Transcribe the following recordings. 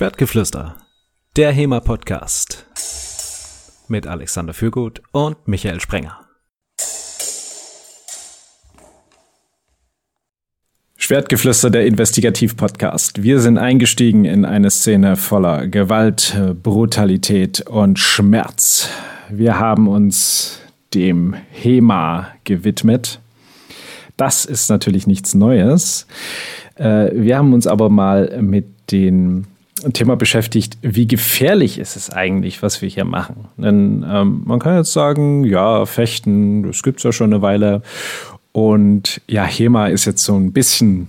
Schwertgeflüster, der HEMA-Podcast mit Alexander Fürgut und Michael Sprenger. Schwertgeflüster, der Investigativ-Podcast. Wir sind eingestiegen in eine Szene voller Gewalt, Brutalität und Schmerz. Wir haben uns dem HEMA gewidmet. Das ist natürlich nichts Neues. Äh, wir haben uns aber mal mit den Thema beschäftigt, wie gefährlich ist es eigentlich, was wir hier machen? Denn ähm, man kann jetzt sagen, ja, Fechten, das gibt es ja schon eine Weile. Und ja, HEMA ist jetzt so ein bisschen,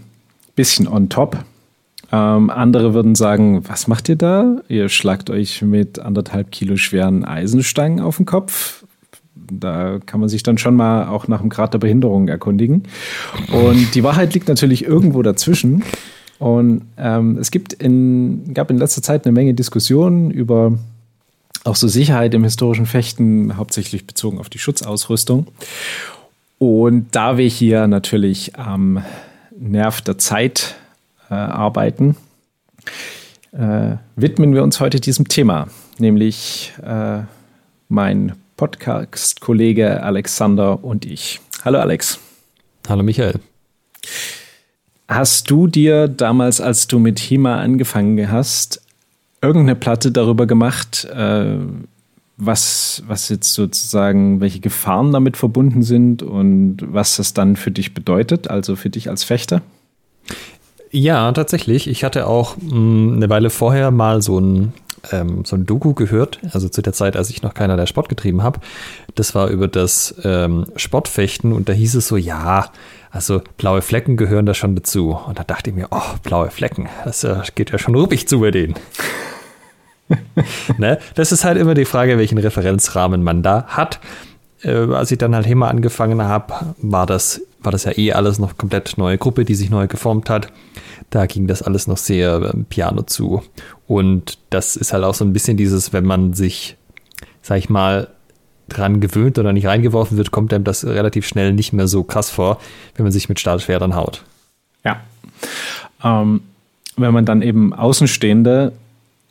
bisschen on top. Ähm, andere würden sagen, was macht ihr da? Ihr schlagt euch mit anderthalb Kilo schweren Eisenstangen auf den Kopf. Da kann man sich dann schon mal auch nach dem Grad der Behinderung erkundigen. Und die Wahrheit liegt natürlich irgendwo dazwischen. Und ähm, es gibt in, gab in letzter Zeit eine Menge Diskussionen über auch so Sicherheit im historischen Fechten, hauptsächlich bezogen auf die Schutzausrüstung. Und da wir hier natürlich am Nerv der Zeit äh, arbeiten, äh, widmen wir uns heute diesem Thema, nämlich äh, mein Podcast-Kollege Alexander und ich. Hallo Alex. Hallo Michael. Hast du dir damals, als du mit HEMA angefangen hast, irgendeine Platte darüber gemacht, äh, was, was jetzt sozusagen, welche Gefahren damit verbunden sind und was das dann für dich bedeutet, also für dich als Fechter? Ja, tatsächlich. Ich hatte auch mh, hm, eine Weile vorher mal so ein, ähm, so ein Doku gehört, also zu der Zeit, als ich noch keiner der Sport getrieben habe. Das war über das ähm, Sportfechten und da hieß es so, ja, also blaue Flecken gehören da schon dazu. Und da dachte ich mir, oh, blaue Flecken, das äh, geht ja schon ruppig zu bei denen. ne? Das ist halt immer die Frage, welchen Referenzrahmen man da hat. Äh, als ich dann halt HEMA angefangen habe, war das, war das ja eh alles noch komplett neue Gruppe, die sich neu geformt hat. Da ging das alles noch sehr äh, piano zu. Und das ist halt auch so ein bisschen dieses, wenn man sich, sag ich mal, dran gewöhnt oder nicht reingeworfen wird, kommt einem das relativ schnell nicht mehr so krass vor, wenn man sich mit Stahlschwertern haut. Ja. Ähm, wenn man dann eben Außenstehende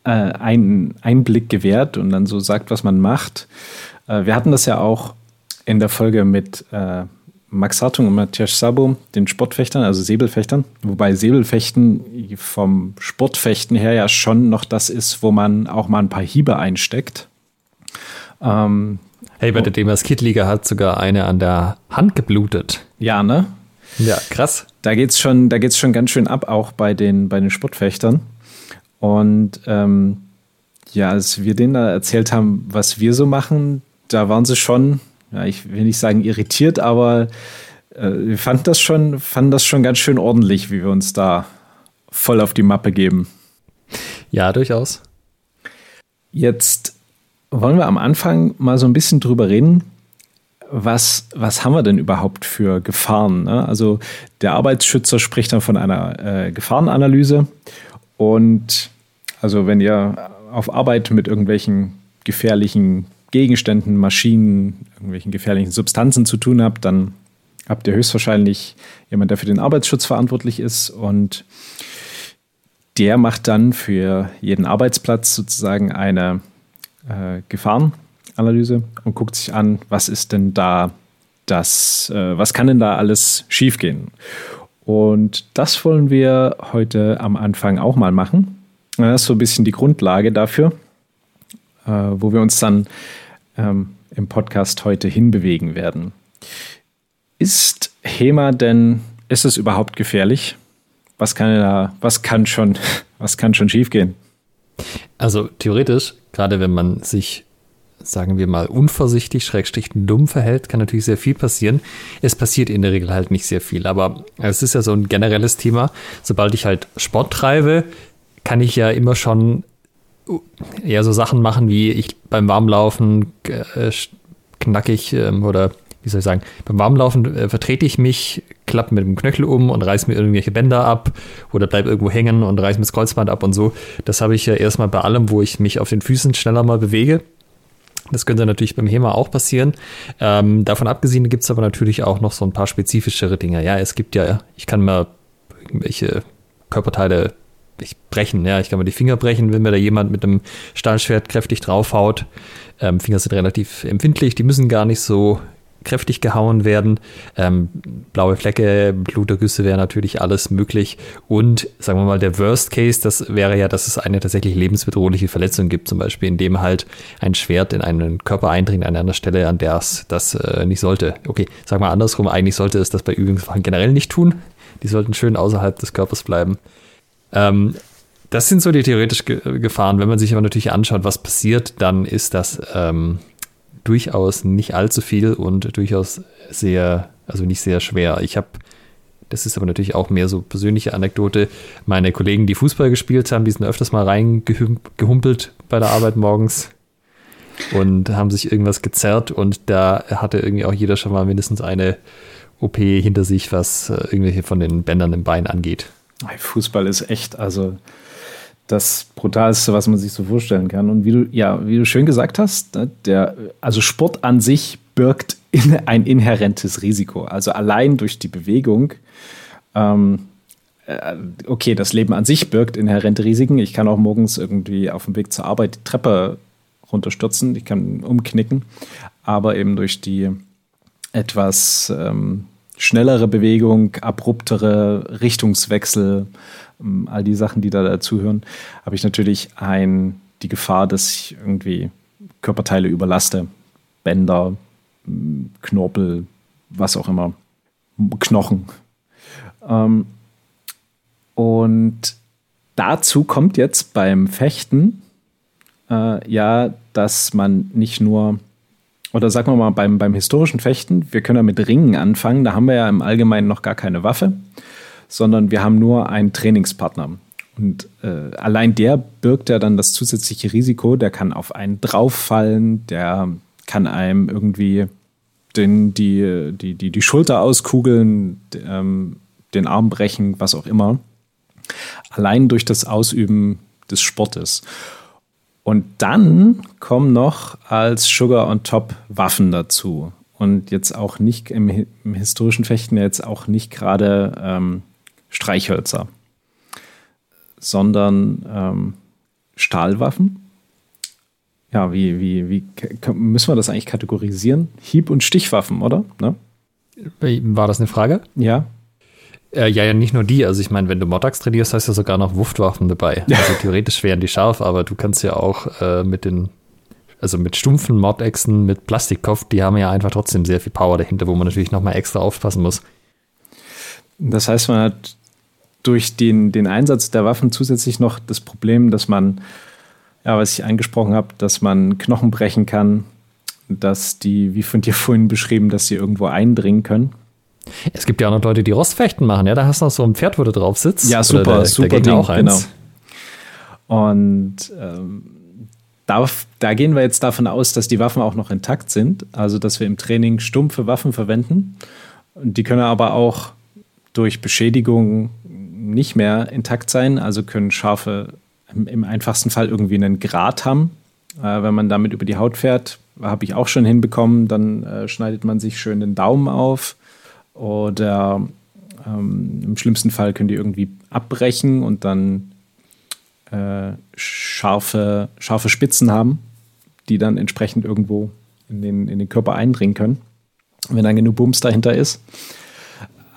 äh, einen Einblick gewährt und dann so sagt, was man macht. Äh, wir hatten das ja auch in der Folge mit äh, Max Hartung und Matthias Sabo, den Sportfechtern, also Säbelfechtern, wobei Säbelfechten vom Sportfechten her ja schon noch das ist, wo man auch mal ein paar Hiebe einsteckt. Ähm, Hey, bei der DMS Kid-Liga hat sogar eine an der Hand geblutet. Ja, ne? Ja, krass. Da geht's schon, da geht's schon ganz schön ab, auch bei den, bei den Sportfechtern. Und ähm, ja, als wir denen da erzählt haben, was wir so machen, da waren sie schon, ja, ich will nicht sagen irritiert, aber äh, wir fanden das schon, fanden das schon ganz schön ordentlich, wie wir uns da voll auf die Mappe geben. Ja, durchaus. Jetzt wollen wir am Anfang mal so ein bisschen drüber reden, was, was haben wir denn überhaupt für Gefahren? Ne? Also der Arbeitsschützer spricht dann von einer äh, Gefahrenanalyse und also wenn ihr auf Arbeit mit irgendwelchen gefährlichen Gegenständen, Maschinen, irgendwelchen gefährlichen Substanzen zu tun habt, dann habt ihr höchstwahrscheinlich jemand, der für den Arbeitsschutz verantwortlich ist und der macht dann für jeden Arbeitsplatz sozusagen eine äh, Gefahrenanalyse und guckt sich an, was ist denn da das, äh, was kann denn da alles schiefgehen? Und das wollen wir heute am Anfang auch mal machen. Das ist so ein bisschen die Grundlage dafür, äh, wo wir uns dann ähm, im Podcast heute hinbewegen werden. Ist HEMA denn, ist es überhaupt gefährlich? Was kann da, was kann schon, was kann schon schiefgehen? Also theoretisch, gerade wenn man sich, sagen wir mal, unvorsichtig, schrägstrich dumm verhält, kann natürlich sehr viel passieren. Es passiert in der Regel halt nicht sehr viel, aber es ist ja so ein generelles Thema. Sobald ich halt Sport treibe, kann ich ja immer schon eher so Sachen machen, wie ich beim Warmlaufen äh, knackig ähm, oder wie soll ich sagen, beim Warmlaufen äh, vertrete ich mich, klappe mit dem Knöchel um und reiße mir irgendwelche Bänder ab oder bleib irgendwo hängen und reiße mir das Kreuzband ab und so. Das habe ich ja erstmal bei allem, wo ich mich auf den Füßen schneller mal bewege. Das könnte natürlich beim HEMA auch passieren. Ähm, davon abgesehen gibt es aber natürlich auch noch so ein paar spezifischere Dinge. Ja, es gibt ja, ich kann mir irgendwelche Körperteile ich brechen, ja, ich kann mir die Finger brechen, wenn mir da jemand mit einem Stahlschwert kräftig draufhaut. Ähm, Finger sind relativ empfindlich, die müssen gar nicht so kräftig gehauen werden. Ähm, blaue Flecke, Blutergüsse wäre natürlich alles möglich. Und sagen wir mal, der Worst Case, das wäre ja, dass es eine tatsächlich lebensbedrohliche Verletzung gibt, zum Beispiel, indem halt ein Schwert in einen Körper eindringt an einer Stelle, an der es das äh, nicht sollte. Okay, sagen wir andersrum, eigentlich sollte es das bei Übungswaffen generell nicht tun. Die sollten schön außerhalb des Körpers bleiben. Ähm, das sind so die theoretischen Gefahren. Wenn man sich aber natürlich anschaut, was passiert, dann ist das ähm, durchaus nicht allzu viel und durchaus sehr, also nicht sehr schwer. Ich habe, das ist aber natürlich auch mehr so persönliche Anekdote, meine Kollegen, die Fußball gespielt haben, die sind öfters mal reingehumpelt bei der Arbeit morgens und haben sich irgendwas gezerrt und da hatte irgendwie auch jeder schon mal mindestens eine OP hinter sich, was äh, irgendwelche von den Bändern im Bein angeht. Fußball ist echt, also das Brutalste, was man sich so vorstellen kann. Und wie du, ja, wie du schön gesagt hast, ne, der, also Sport an sich birgt in ein inhärentes Risiko. Also allein durch die Bewegung, ähm, äh, okay, das Leben an sich birgt inhärente Risiken. Ich kann auch morgens irgendwie auf dem Weg zur Arbeit die Treppe runterstürzen, ich kann umknicken, aber eben durch die etwas ähm, schnellere Bewegung, abruptere Richtungswechsel, all die Sachen, die da dazugehören, habe ich natürlich ein, die Gefahr, dass ich irgendwie Körperteile überlaste. Bänder, Knorpel, was auch immer, Knochen. Ähm, und dazu kommt jetzt beim Fechten äh, ja, dass man nicht nur, oder sagen wir mal beim, beim historischen Fechten, wir können ja mit Ringen anfangen, da haben wir ja im Allgemeinen noch gar keine Waffe, sondern wir haben nur einen Trainingspartner. Und äh, allein der birgt ja dann das zusätzliche Risiko, der kann auf einen drauffallen, der kann einem irgendwie den, die, die, die, die Schulter auskugeln, ähm, den Arm brechen, was auch immer. Allein durch das Ausüben des Sportes. Und dann kommen noch als Sugar on Top Waffen dazu. Und jetzt auch nicht im, im historischen Fechten jetzt auch nicht gerade ähm, Streichhölzer, sondern ähm, Stahlwaffen. Ja, wie, wie, wie müssen wir das eigentlich kategorisieren? Hieb- und Stichwaffen, oder? Ne? War das eine Frage? Ja. Äh, ja, ja, nicht nur die. Also ich meine, wenn du Modax trainierst, hast du ja sogar noch Wuftwaffen dabei. Also theoretisch wären die scharf, aber du kannst ja auch äh, mit den, also mit stumpfen Mordechsen, mit Plastikkopf, die haben ja einfach trotzdem sehr viel Power dahinter, wo man natürlich nochmal extra aufpassen muss. Das heißt, man hat durch den, den Einsatz der Waffen zusätzlich noch das Problem, dass man, ja, was ich angesprochen habe, dass man Knochen brechen kann, dass die, wie von dir vorhin beschrieben, dass sie irgendwo eindringen können. Es gibt ja auch noch Leute, die Rostfechten machen, ja, da hast du noch so ein Pferd, wo du drauf sitzt. Ja, super, der, super der Ding, auch eins. Genau. Und ähm, da, da gehen wir jetzt davon aus, dass die Waffen auch noch intakt sind, also dass wir im Training stumpfe Waffen verwenden. Die können aber auch durch Beschädigung nicht mehr intakt sein, also können scharfe im, im einfachsten Fall irgendwie einen Grat haben. Äh, wenn man damit über die Haut fährt, habe ich auch schon hinbekommen, dann äh, schneidet man sich schön den Daumen auf oder ähm, im schlimmsten Fall können die irgendwie abbrechen und dann äh, scharfe, scharfe Spitzen haben, die dann entsprechend irgendwo in den, in den Körper eindringen können, wenn dann genug Bums dahinter ist.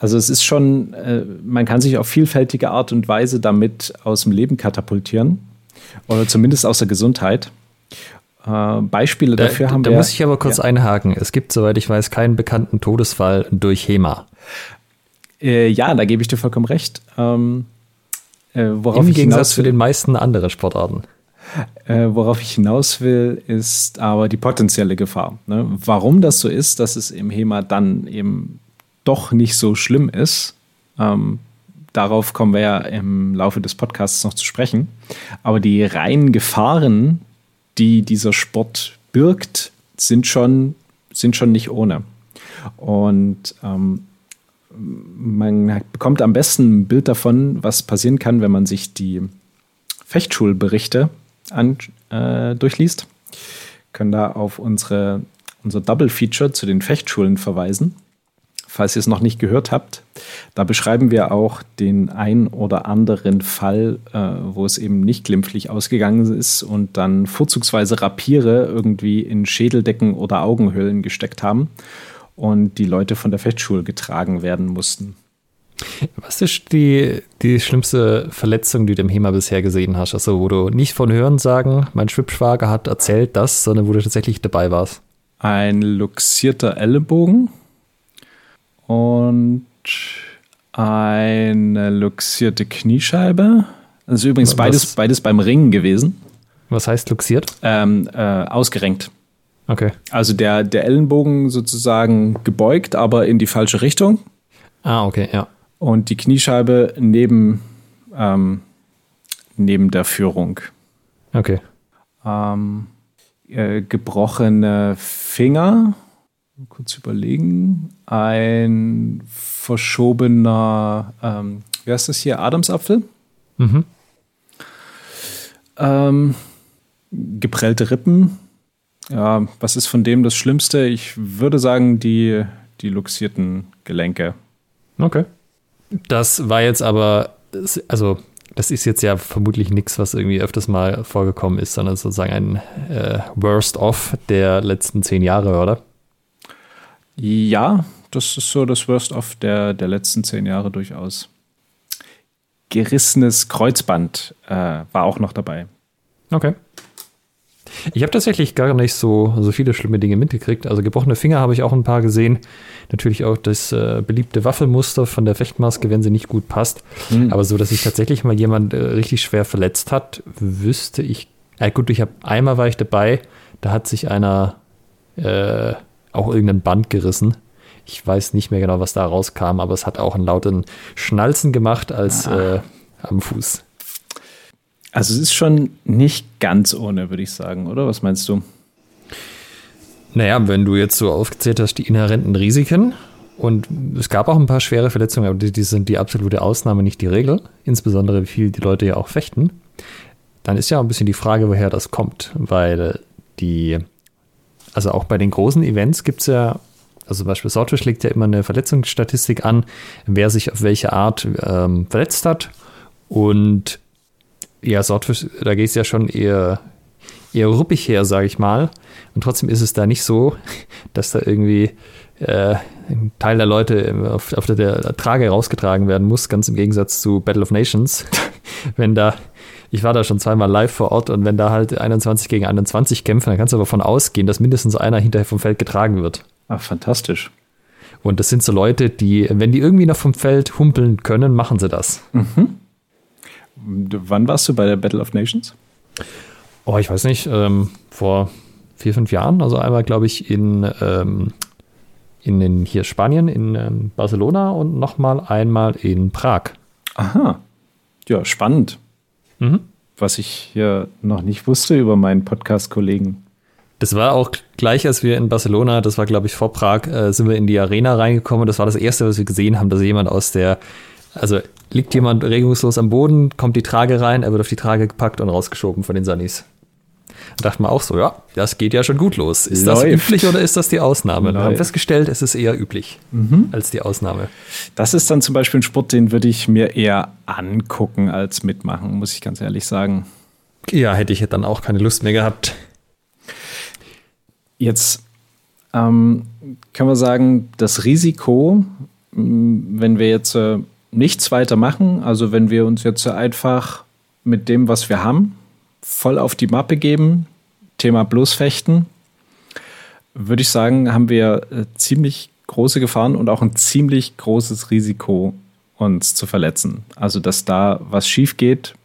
Also es ist schon, äh, man kann sich auf vielfältige Art und Weise damit aus dem Leben katapultieren oder zumindest aus der Gesundheit. Äh, Beispiele da, dafür haben da wir. Da muss ich aber kurz ja. einhaken. Es gibt, soweit ich weiß, keinen bekannten Todesfall durch HEMA. Äh, ja, da gebe ich dir vollkommen recht. Ähm, äh, worauf Im Gegensatz zu den meisten anderen Sportarten. Äh, worauf ich hinaus will, ist aber die potenzielle Gefahr. Ne? Warum das so ist, dass es im HEMA dann eben doch nicht so schlimm ist. Ähm, darauf kommen wir ja im Laufe des Podcasts noch zu sprechen. Aber die reinen Gefahren, die dieser Sport birgt, sind schon, sind schon nicht ohne. Und ähm, man bekommt am besten ein Bild davon, was passieren kann, wenn man sich die Fechtschulberichte an, äh, durchliest. Können da auf unsere, unser Double Feature zu den Fechtschulen verweisen falls ihr es noch nicht gehört habt. Da beschreiben wir auch den ein oder anderen Fall, äh, wo es eben nicht glimpflich ausgegangen ist und dann vorzugsweise Rapiere irgendwie in Schädeldecken oder Augenhöhlen gesteckt haben und die Leute von der Fechtschule getragen werden mussten. Was ist die, die schlimmste Verletzung, die du im HEMA bisher gesehen hast? Also, wo du nicht von Hören sagen, mein Schwibschwager hat erzählt das, sondern wo du tatsächlich dabei warst? Ein luxierter Ellenbogen und eine luxierte Kniescheibe. Das ist übrigens beides, beides beim Ringen gewesen. Was heißt luxiert? Ähm, äh, ausgerenkt. Okay. Also der, der Ellenbogen sozusagen gebeugt, aber in die falsche Richtung. Ah, okay, ja. Und die Kniescheibe neben, ähm, neben der Führung. Okay. Ähm, äh, gebrochene Finger. Kurz überlegen. Ein verschobener, ähm, wie heißt das hier? Adamsapfel. Mhm. Ähm, geprellte Rippen. Ja, was ist von dem das Schlimmste? Ich würde sagen, die, die luxierten Gelenke. Okay. Das war jetzt aber, also das ist jetzt ja vermutlich nichts, was irgendwie öfters mal vorgekommen ist, sondern sozusagen ein äh, Worst-of der letzten zehn Jahre, oder? Ja, das ist so das Worst-of der, der letzten zehn Jahre durchaus. Gerissenes Kreuzband äh, war auch noch dabei. Okay. Ich habe tatsächlich gar nicht so, so viele schlimme Dinge mitgekriegt. Also gebrochene Finger habe ich auch ein paar gesehen. Natürlich auch das äh, beliebte Waffelmuster von der Fechtmaske, wenn sie nicht gut passt. Mhm. Aber so, dass sich tatsächlich mal jemand äh, richtig schwer verletzt hat, wüsste ich. Ja, gut, ich habe einmal war ich dabei, da hat sich einer äh, auch irgendein Band gerissen. Ich weiß nicht mehr genau, was da rauskam, aber es hat auch einen lauten Schnalzen gemacht als ah. äh, am Fuß. Also es ist schon nicht ganz ohne, würde ich sagen, oder? Was meinst du? Naja, wenn du jetzt so aufgezählt hast, die inhärenten Risiken, und es gab auch ein paar schwere Verletzungen, aber die, die, sind die absolute Ausnahme, nicht die Regel. Insbesondere, wie viel die Leute ja auch fechten. Dann ist ja auch ein bisschen die Frage, woher das kommt. Weil die, also auch bei den großen Events gibt es ja, also zum Beispiel Swordfish legt ja immer eine Verletzungsstatistik an, wer sich auf welche Art ähm, verletzt hat. Und ja, Swordfish, da geht es ja schon eher, eher ruppig her, sage ich mal. Und trotzdem ist es da nicht so, dass da irgendwie äh, ein Teil der Leute auf, auf der, der, Trage rausgetragen werden muss, ganz im Gegensatz zu Battle of Nations. wenn da, ich war da schon zweimal live vor Ort und wenn da halt 21 gegen 21 kämpfen, dann kannst du davon ausgehen, dass mindestens einer hinterher vom Feld getragen wird. Ach, fantastisch. Und das sind so Leute, die, wenn die irgendwie noch vom Feld humpeln können, machen sie das. Mhm. Wann warst du bei der Battle of Nations? Oh, ich weiß nicht, ähm, vor vier, fünf Jahren. Also einmal, glaube ich, in, ähm, in den, hier Spanien, in ähm, Barcelona und nochmal einmal in Prag. Aha. Ja, spannend. Mhm. Was ich hier noch nicht wusste über meinen Podcast-Kollegen. Das war auch gleich, als wir in Barcelona, das war, glaube ich, vor Prag, äh, sind wir in die Arena reingekommen. Das war das Erste, was wir gesehen haben, dass jemand aus der also liegt jemand regungslos am Boden, kommt die Trage rein, er wird auf die Trage gepackt und rausgeschoben von den Sunnis. Da dachte man auch so, ja, das geht ja schon gut los. Ist Läuft. das üblich oder ist das die Ausnahme? Läuft. Wir haben festgestellt, es ist eher üblich mhm. als die Ausnahme. Das ist dann zum Beispiel ein Sport, den würde ich mir eher angucken als mitmachen, muss ich ganz ehrlich sagen. Ja, hätte ich dann auch keine Lust mehr gehabt. Jetzt ähm, können wir sagen, das Risiko, wenn wir jetzt äh, nichts weiter machen. Also wenn wir uns jetzt einfach mit dem, was wir haben, voll auf die Mappe geben, Thema Bloßfechten, würde ich sagen, haben wir äh, ziemlich große Gefahren und auch ein ziemlich großes Risiko, uns zu verletzen. Also dass da was schief geht,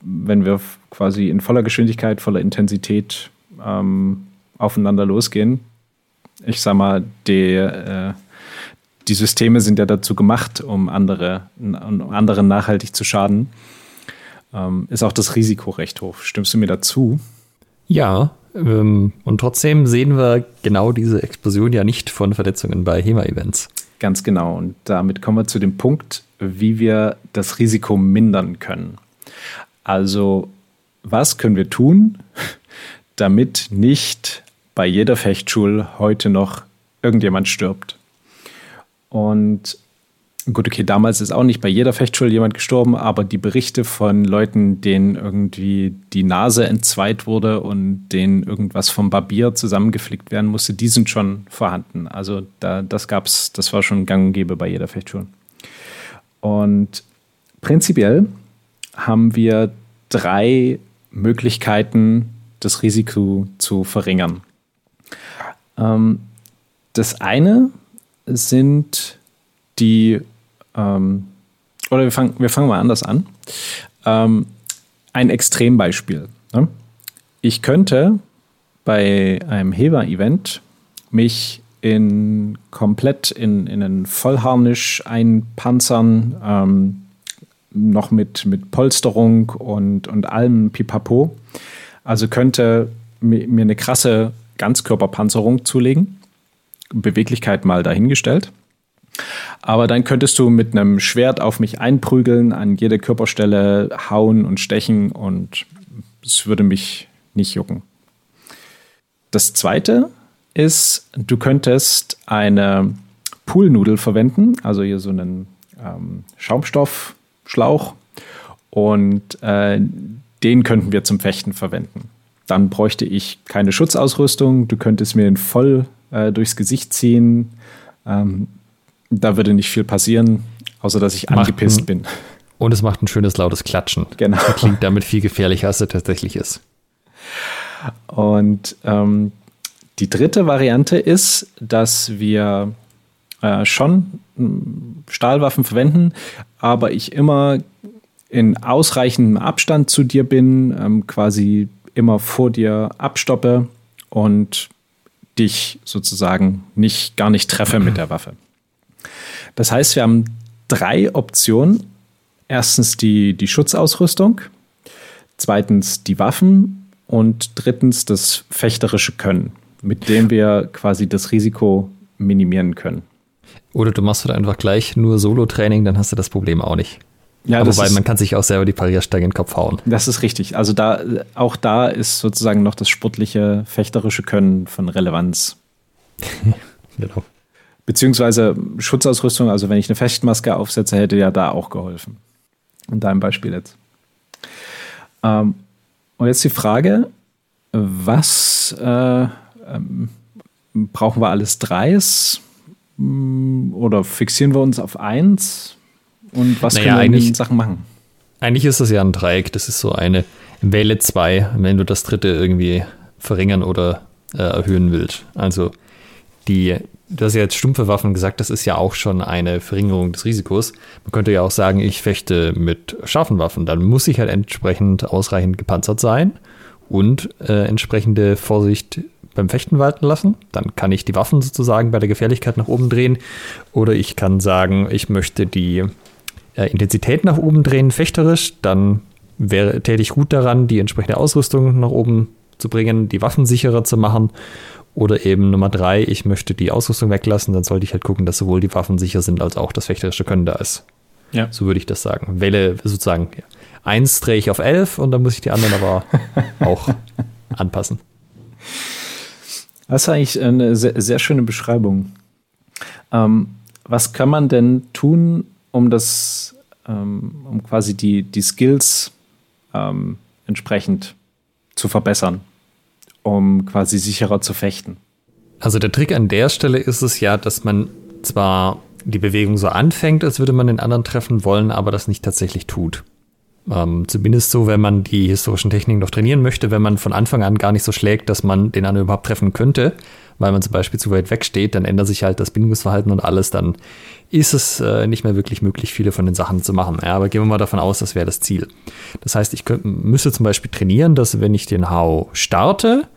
wenn wir quasi in voller Geschwindigkeit, voller Intensität ähm, aufeinander losgehen. Ich sag mal, der äh, die Systeme sind ja dazu gemacht, um andere, um anderen nachhaltig zu schaden. Ähm, ist auch das Risiko recht hoch. Stimmst du mir dazu? Ja, ähm, und trotzdem sehen wir genau diese Explosion ja nicht von Verletzungen bei HEMA-Events. Ganz genau. Und damit kommen wir zu dem Punkt, wie wir das Risiko mindern können. Also, was können wir tun, damit nicht bei jeder Fechtschule heute noch irgendjemand stirbt? Und gut, okay, damals ist auch nicht bei jeder Fechtschule jemand gestorben, aber die Berichte von Leuten, denen irgendwie die Nase entzweit wurde und denen irgendwas vom Barbier zusammengeflickt werden musste, die sind schon vorhanden. Also da, das gab's, das war schon gang und gäbe bei jeder Fechtschule. Und prinzipiell haben wir drei Möglichkeiten, das Risiko zu verringern. Ähm, das eine sind die, ähm, oder wir fangen, wir fangen mal anders an. Ähm, ein Extrembeispiel. Ne? Ich könnte bei einem Heber-Event mich in komplett in, in einen Vollharnisch einpanzern, ähm, noch mit, mit Polsterung und, und allem Pipapo. Also könnte mir eine krasse Ganzkörperpanzerung zulegen. Beweglichkeit mal dahingestellt. Aber dann könntest du mit einem Schwert auf mich einprügeln, an jede Körperstelle hauen und stechen und es würde mich nicht jucken. Das zweite ist, du könntest eine Poolnudel verwenden, also hier so einen ähm, Schaumstoffschlauch und äh, den könnten wir zum Fechten verwenden. Dann bräuchte ich keine Schutzausrüstung, du könntest mir den voll äh, durchs Gesicht ziehen. Ähm, da würde nicht viel passieren, außer dass ich angepisst ein, bin. Und es macht ein schönes lautes Klatschen. Genau. Das klingt damit viel gefährlicher, als es tatsächlich ist. Und ähm, die dritte Variante ist, dass wir äh, schon hm, Stahlwaffen verwenden, aber ich immer in ausreichendem Abstand zu dir bin, ähm, quasi immer vor dir abstoppe und dich sozusagen nicht, gar nicht treffe mit der Waffe. Das heißt, wir haben drei Optionen. Erstens die, die Schutzausrüstung, zweitens die Waffen und drittens das fechterische Können, mit dem wir quasi das Risiko minimieren können. Oder du machst halt einfach gleich nur Solo-Training, dann hast du das Problem auch nicht. Ja, Aber wobei man kann sich auch selber die Pariersteige in den Kopf hauen. Das ist richtig. Also da auch da ist sozusagen noch das sportliche, fechterische Können von Relevanz. genau. Beziehungsweise Schutzausrüstung, also wenn ich eine Fechtmaske aufsetze, hätte ja da auch geholfen. In deinem Beispiel jetzt. Ähm, und jetzt die Frage, was äh, ähm, brauchen wir alles dreis? Hm, oder fixieren wir uns auf eins? Und was naja, können wir in den Sachen machen? Eigentlich ist das ja ein Dreieck. Das ist so eine Wähle 2, wenn du das dritte irgendwie verringern oder äh, erhöhen willst. Also die, du hast ja jetzt stumpfe Waffen gesagt, das ist ja auch schon eine Verringerung des Risikos. Man könnte ja auch sagen, ich fechte mit scharfen Waffen. Dann muss ich halt entsprechend ausreichend gepanzert sein und äh, entsprechende Vorsicht beim Fechten walten lassen. Dann kann ich die Waffen sozusagen bei der Gefährlichkeit nach oben drehen. Oder ich kann sagen, ich möchte die äh, Intensität nach oben drehen, fechterisch, dann wäre, täte ich gut daran, die entsprechende Ausrüstung nach oben zu bringen, die Waffen sicherer zu machen. Oder eben Nummer drei, ich möchte die Ausrüstung weglassen, dann sollte ich halt gucken, dass sowohl die Waffen sicher sind, als auch das fechterische Können da ist. Ja. So würde ich das sagen. Wähle sozusagen, eins drehe ich auf elf und dann muss ich die anderen aber auch anpassen. Das ist eigentlich eine sehr, sehr schöne Beschreibung. Ähm, was kann man denn tun, um das, ähm, um quasi die, die Skills ähm, entsprechend zu verbessern, um quasi sicherer zu fechten. Also der Trick an der Stelle ist es ja, dass man zwar die Bewegung so anfängt, als würde man den anderen treffen wollen, aber das nicht tatsächlich tut. Ähm, zumindest so, wenn man die historischen Techniken noch trainieren möchte, wenn man von Anfang an gar nicht so schlägt, dass man den anderen überhaupt treffen könnte, weil man zum Beispiel zu weit weg steht, dann ändert sich halt das Bindungsverhalten und alles, dann ist es äh, nicht mehr wirklich möglich, viele von den Sachen zu machen. Ja, aber gehen wir mal davon aus, das wäre das Ziel. Das heißt, ich könnte, müsste zum Beispiel trainieren, dass wenn ich den Hau starte,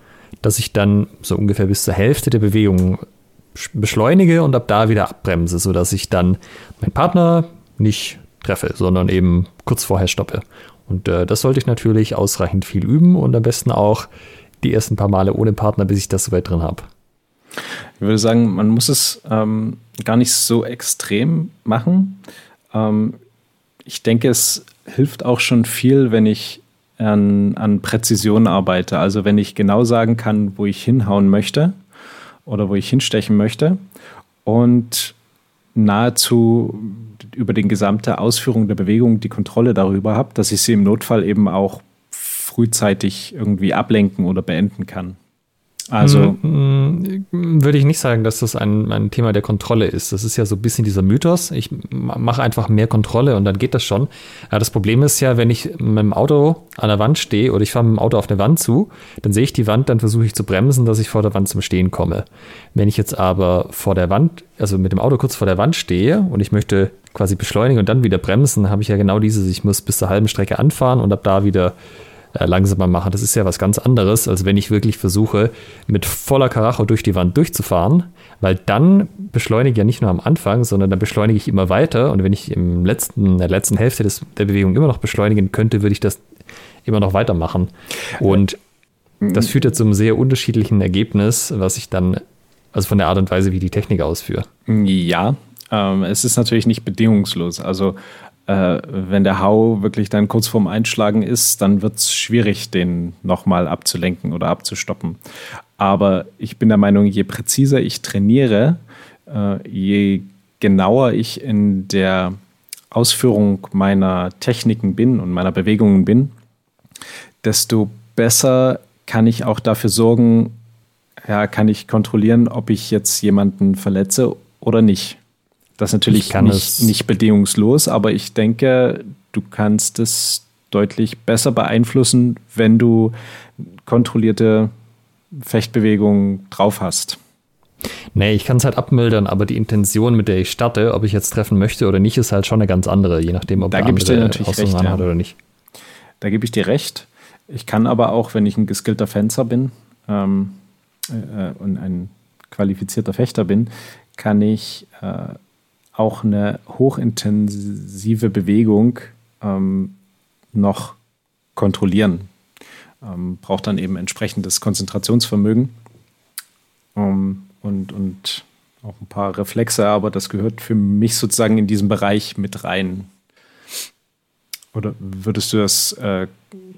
dass ich dann so ungefähr bis zur Hälfte der Bewegung beschleunige und ab da wieder abbremse, sodass ich dann meinen Partner nicht treffe, sondern eben kurz vorher stoppe. Und äh, das sollte ich natürlich ausreichend viel üben und am besten auch die ersten paar Male ohne Partner, bis ich das soweit drin habe. Ich würde sagen, man muss es ähm, gar nicht so extrem machen. Ähm, ich denke, es hilft auch schon viel, wenn ich an, an Präzision arbeite. Also wenn ich genau sagen kann, wo ich hinhauen möchte oder wo ich hinstechen möchte und nahezu über die gesamte Ausführung der Bewegung die Kontrolle darüber habe, dass ich sie im Notfall eben auch frühzeitig irgendwie ablenken oder beenden kann. Also hm, hm, würde ich nicht sagen, dass das ein, ein Thema der Kontrolle ist. Das ist ja so ein bisschen dieser Mythos. Ich mache einfach mehr Kontrolle und dann geht das schon. Ja, das Problem ist ja, wenn ich mit dem Auto an der Wand stehe oder ich fahre mit dem Auto auf eine Wand zu, dann sehe ich die Wand, dann versuche ich zu bremsen, dass ich vor der Wand zum Stehen komme. Wenn ich jetzt aber vor der Wand, also mit dem Auto kurz vor der Wand stehe und ich möchte quasi beschleunigen und dann wieder bremsen, habe ich ja genau dieses, ich muss bis zur halben Strecke anfahren und ab da wieder äh, langsamer machen. Das ist ja was ganz anderes, als wenn ich wirklich versuche, mit voller Karacho durch die Wand durchzufahren, weil dann beschleunige ich ja nicht nur am Anfang, sondern dann beschleunige ich immer weiter. Und wenn ich im letzten, in der letzten Hälfte des, der Bewegung immer noch beschleunigen könnte, würde ich das immer noch weitermachen. Und das führt ja zu einem sehr unterschiedlichen Ergebnis, was ich dann, also von der Art und Weise, wie die Technik ausführe. Ja, ähm, es ist natürlich nicht bedingungslos. Also äh, wenn der Hau wirklich dann kurz vorm Einschlagen ist, dann wird es schwierig, den nochmal abzulenken oder abzustoppen. Aber ich bin der Meinung, je präziser ich trainiere, äh, je genauer ich in der Ausführung meiner Techniken bin und meiner Bewegungen bin, desto besser kann ich auch dafür sorgen, ja, kann ich kontrollieren, ob ich jetzt jemanden verletze oder nicht. Das ist natürlich nicht, nicht bedingungslos, aber ich denke, du kannst es deutlich besser beeinflussen, wenn du kontrollierte Fechtbewegungen drauf hast. Nee, ich kann es halt abmildern, aber die Intention, mit der ich starte, ob ich jetzt treffen möchte oder nicht, ist halt schon eine ganz andere, je nachdem, ob da ich dir natürlich recht, ja. hat oder nicht. Da gebe ich dir recht. Ich kann aber auch, wenn ich ein geskillter Fenster bin ähm, äh, und ein qualifizierter Fechter bin, kann ich äh, auch eine hochintensive Bewegung ähm, noch kontrollieren. Ähm, braucht dann eben entsprechendes Konzentrationsvermögen ähm, und, und auch ein paar Reflexe, aber das gehört für mich sozusagen in diesen Bereich mit rein. Oder würdest du das, äh,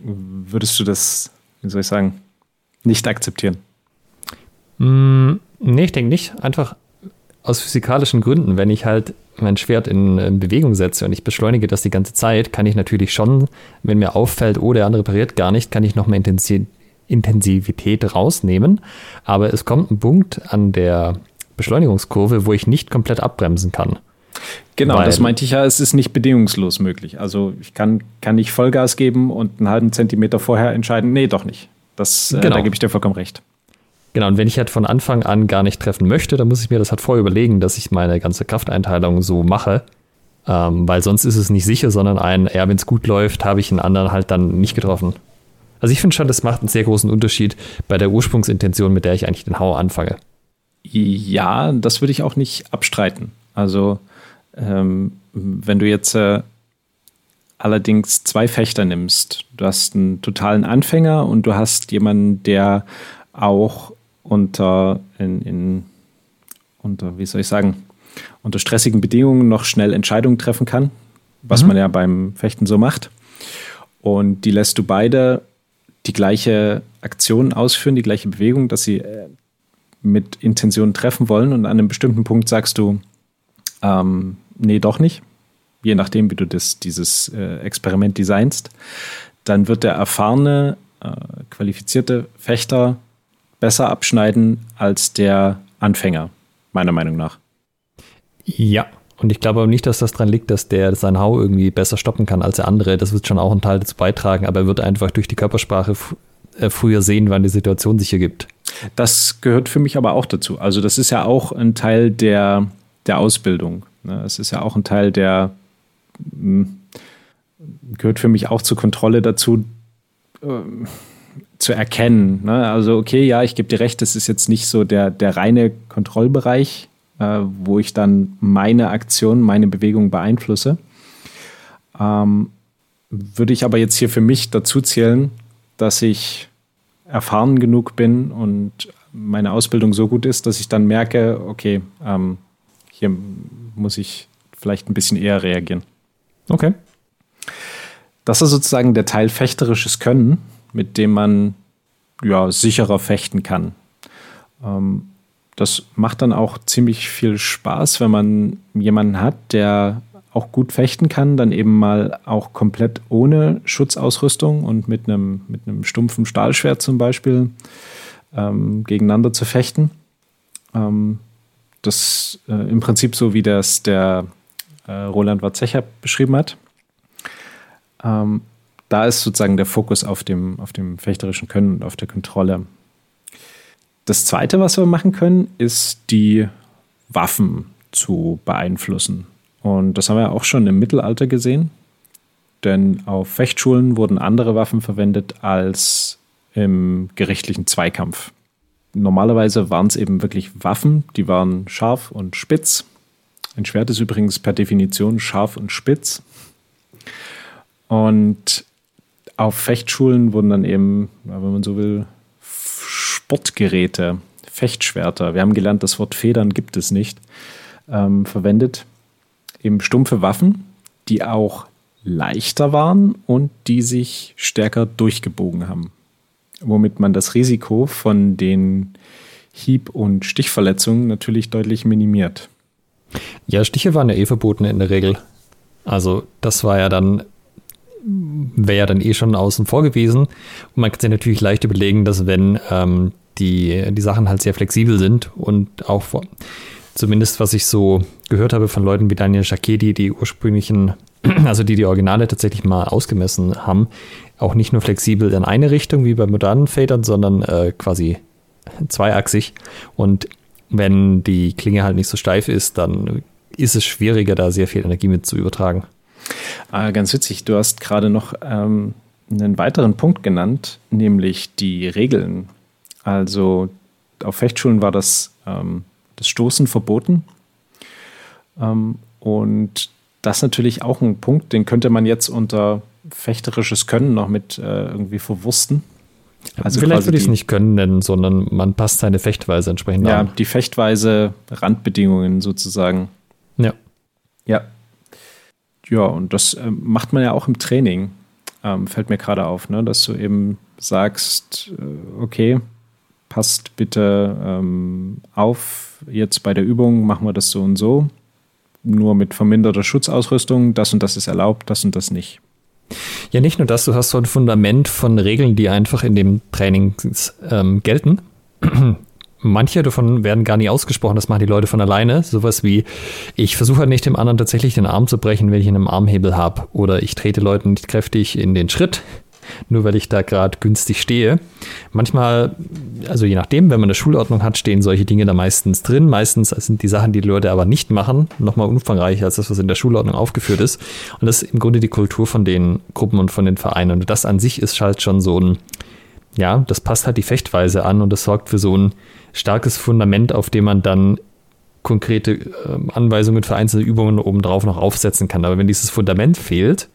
würdest du das, wie soll ich sagen, nicht akzeptieren? Mm, nee, ich denke nicht. Einfach aus physikalischen Gründen, wenn ich halt mein Schwert in, in, Bewegung setze und ich beschleunige das die ganze Zeit, kann ich natürlich schon, wenn mir auffällt, oh, der andere pariert gar nicht, kann ich noch mehr Intensivität rausnehmen. Aber es kommt ein Punkt an der Beschleunigungskurve, wo ich nicht komplett abbremsen kann. Genau, Weil, das meinte ich ja, es ist nicht bedingungslos möglich. Also ich kann, kann nicht Vollgas geben und einen halben Zentimeter vorher entscheiden, nee, doch nicht. Das, äh, genau. Da gebe ich dir vollkommen recht. Genau, und wenn ich halt von Anfang an gar nicht treffen möchte, dann muss ich mir das halt vorher überlegen, dass ich meine ganze Krafteinteilung so mache. Ähm, weil sonst ist es nicht sicher, sondern ein, ja, wenn es gut läuft, habe ich einen anderen halt dann nicht getroffen. Also ich finde schon, das macht einen sehr großen Unterschied bei der Ursprungsintention, mit der ich eigentlich den Hau anfange. Ja, das würde ich auch nicht abstreiten. Also ähm, wenn du jetzt äh, allerdings zwei Fechter nimmst, du hast einen totalen Anfänger und du hast jemanden, der auch unter, in, in, unter, wie soll ich sagen, unter stressigen Bedingungen noch schnell Entscheidungen treffen kann, was mhm. man ja beim Fechten so macht. Und die lässt du beide die gleiche Aktion ausführen, die gleiche Bewegung, dass sie äh, mit Intention treffen wollen. Und an einem bestimmten Punkt sagst du, ähm, nee, doch nicht. Je nachdem, wie du das, dieses äh, Experiment designst. Dann wird der erfahrene, äh, qualifizierte Fechter besser abschneiden als der Anfänger, meiner Meinung nach. Ja, und ich glaube auch nicht, dass das daran liegt, dass der sein Hau irgendwie besser stoppen kann als der andere. Das wird schon auch einen Teil dazu beitragen, aber er wird einfach durch die Körpersprache äh, früher sehen, wann die Situation sich ergibt. Das gehört für mich aber auch dazu. Also das ist ja auch ein Teil der, der Ausbildung. Ne? Es ist ja auch ein Teil der, hm, gehört für mich auch zur Kontrolle dazu, ähm, zu erkennen. Ne? Also, okay, ja, ich gebe dir recht, das ist jetzt nicht so der, der reine Kontrollbereich, äh, wo ich dann meine Aktion, meine Bewegung beeinflusse. Ähm, würde ich aber jetzt hier für mich dazu zählen, dass ich erfahren genug bin und meine Ausbildung so gut ist, dass ich dann merke, okay, ähm, hier muss ich vielleicht ein bisschen eher reagieren. Okay. Das ist sozusagen der Teil fechterisches Können mit dem man ja, sicherer fechten kann. Ähm, das macht dann auch ziemlich viel Spaß, wenn man jemanden hat, der auch gut fechten kann, dann eben mal auch komplett ohne Schutzausrüstung und mit einem, mit einem stumpfen Stahlschwert zum Beispiel ähm, gegeneinander zu fechten. Ähm, das äh, im Prinzip so, wie das der äh, Roland Watzecher beschrieben hat. Ähm, da ist sozusagen der Fokus auf dem, auf dem fechterischen Können und auf der Kontrolle. Das Zweite, was wir machen können, ist die Waffen zu beeinflussen. Und das haben wir auch schon im Mittelalter gesehen, denn auf Fechtschulen wurden andere Waffen verwendet als im gerichtlichen Zweikampf. Normalerweise waren es eben wirklich Waffen, die waren scharf und spitz. Ein Schwert ist übrigens per Definition scharf und spitz. Und auf Fechtschulen wurden dann eben, wenn man so will, Sportgeräte, Fechtschwerter, wir haben gelernt, das Wort Federn gibt es nicht, ähm, verwendet. Eben stumpfe Waffen, die auch leichter waren und die sich stärker durchgebogen haben. Womit man das Risiko von den Hieb- und Stichverletzungen natürlich deutlich minimiert. Ja, Stiche waren ja eh verboten in der Regel. Also das war ja dann wäre ja dann eh schon außen vor gewesen. Und man kann sich natürlich leicht überlegen, dass wenn ähm, die, die Sachen halt sehr flexibel sind und auch zumindest was ich so gehört habe von Leuten wie Daniel Jacquet, die die ursprünglichen, also die die Originale tatsächlich mal ausgemessen haben, auch nicht nur flexibel in eine Richtung wie bei modernen Federn, sondern äh, quasi zweiachsig. Und wenn die Klinge halt nicht so steif ist, dann ist es schwieriger, da sehr viel Energie mit zu übertragen. Ah, ganz witzig, du hast gerade noch ähm, einen weiteren Punkt genannt, nämlich die Regeln. Also auf Fechtschulen war das, ähm, das Stoßen verboten. Ähm, und das ist natürlich auch ein Punkt, den könnte man jetzt unter fechterisches Können noch mit äh, irgendwie verwursten. Also Vielleicht würde ich es nicht können nennen, sondern man passt seine Fechtweise entsprechend ja, an. Ja, die Fechtweise, Randbedingungen sozusagen. Ja. Ja, ja, und das äh, macht man ja auch im Training, ähm, fällt mir gerade auf, ne? dass du eben sagst, äh, okay, passt bitte ähm, auf, jetzt bei der Übung machen wir das so und so, nur mit verminderter Schutzausrüstung, das und das ist erlaubt, das und das nicht. Ja, nicht nur das, du hast so ein Fundament von Regeln, die einfach in dem Training ähm, gelten. Manche davon werden gar nicht ausgesprochen, das machen die Leute von alleine. Sowas wie, ich versuche halt nicht dem anderen tatsächlich den Arm zu brechen, wenn ich einen Armhebel habe. Oder ich trete Leuten nicht kräftig in den Schritt, nur weil ich da gerade günstig stehe. Manchmal, also je nachdem, wenn man eine Schulordnung hat, stehen solche Dinge da meistens drin. Meistens sind die Sachen, die, die Leute aber nicht machen, nochmal umfangreicher als das, was in der Schulordnung aufgeführt ist. Und das ist im Grunde die Kultur von den Gruppen und von den Vereinen. Und das an sich ist halt schon so ein, ja, das passt halt die Fechtweise an und das sorgt für so ein starkes Fundament, auf dem man dann konkrete äh, Anweisungen für einzelne Übungen obendrauf noch aufsetzen kann. Aber wenn dieses Fundament fehlt,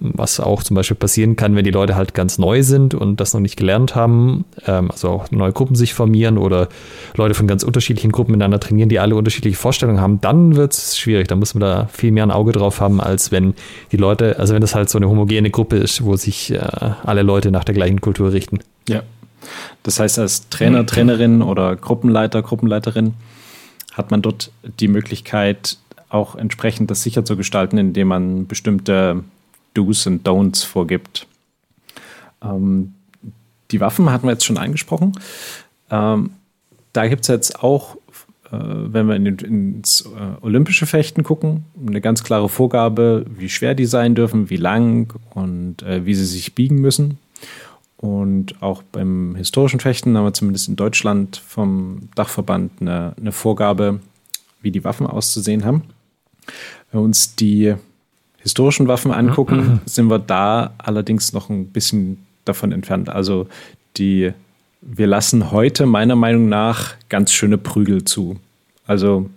was auch zum Beispiel passieren kann, wenn die Leute halt ganz neu sind und das noch nicht gelernt haben, ähm, also auch neue Gruppen sich formieren oder Leute von ganz unterschiedlichen Gruppen miteinander trainieren, die alle unterschiedliche Vorstellungen haben, dann wird es schwierig. Da muss man da viel mehr ein Auge drauf haben, als wenn die Leute, also wenn das halt so eine homogene Gruppe ist, wo sich äh, alle Leute nach der gleichen Kultur richten. Ja. Das heißt, als Trainer, Trainerin oder Gruppenleiter, Gruppenleiterin hat man dort die Möglichkeit, auch entsprechend das sicher zu gestalten, indem man bestimmte Do's und Don'ts vorgibt. Ähm, die Waffen hatten wir jetzt schon angesprochen. Ähm, da gibt es jetzt auch, äh, wenn wir in ins äh, olympische Fechten gucken, eine ganz klare Vorgabe, wie schwer die sein dürfen, wie lang und äh, wie sie sich biegen müssen. Und auch beim historischen Fechten haben wir zumindest in Deutschland vom Dachverband eine, eine Vorgabe, wie die Waffen auszusehen haben. Wenn wir uns die historischen Waffen angucken, sind wir da allerdings noch ein bisschen davon entfernt. Also die, wir lassen heute meiner Meinung nach ganz schöne Prügel zu. Also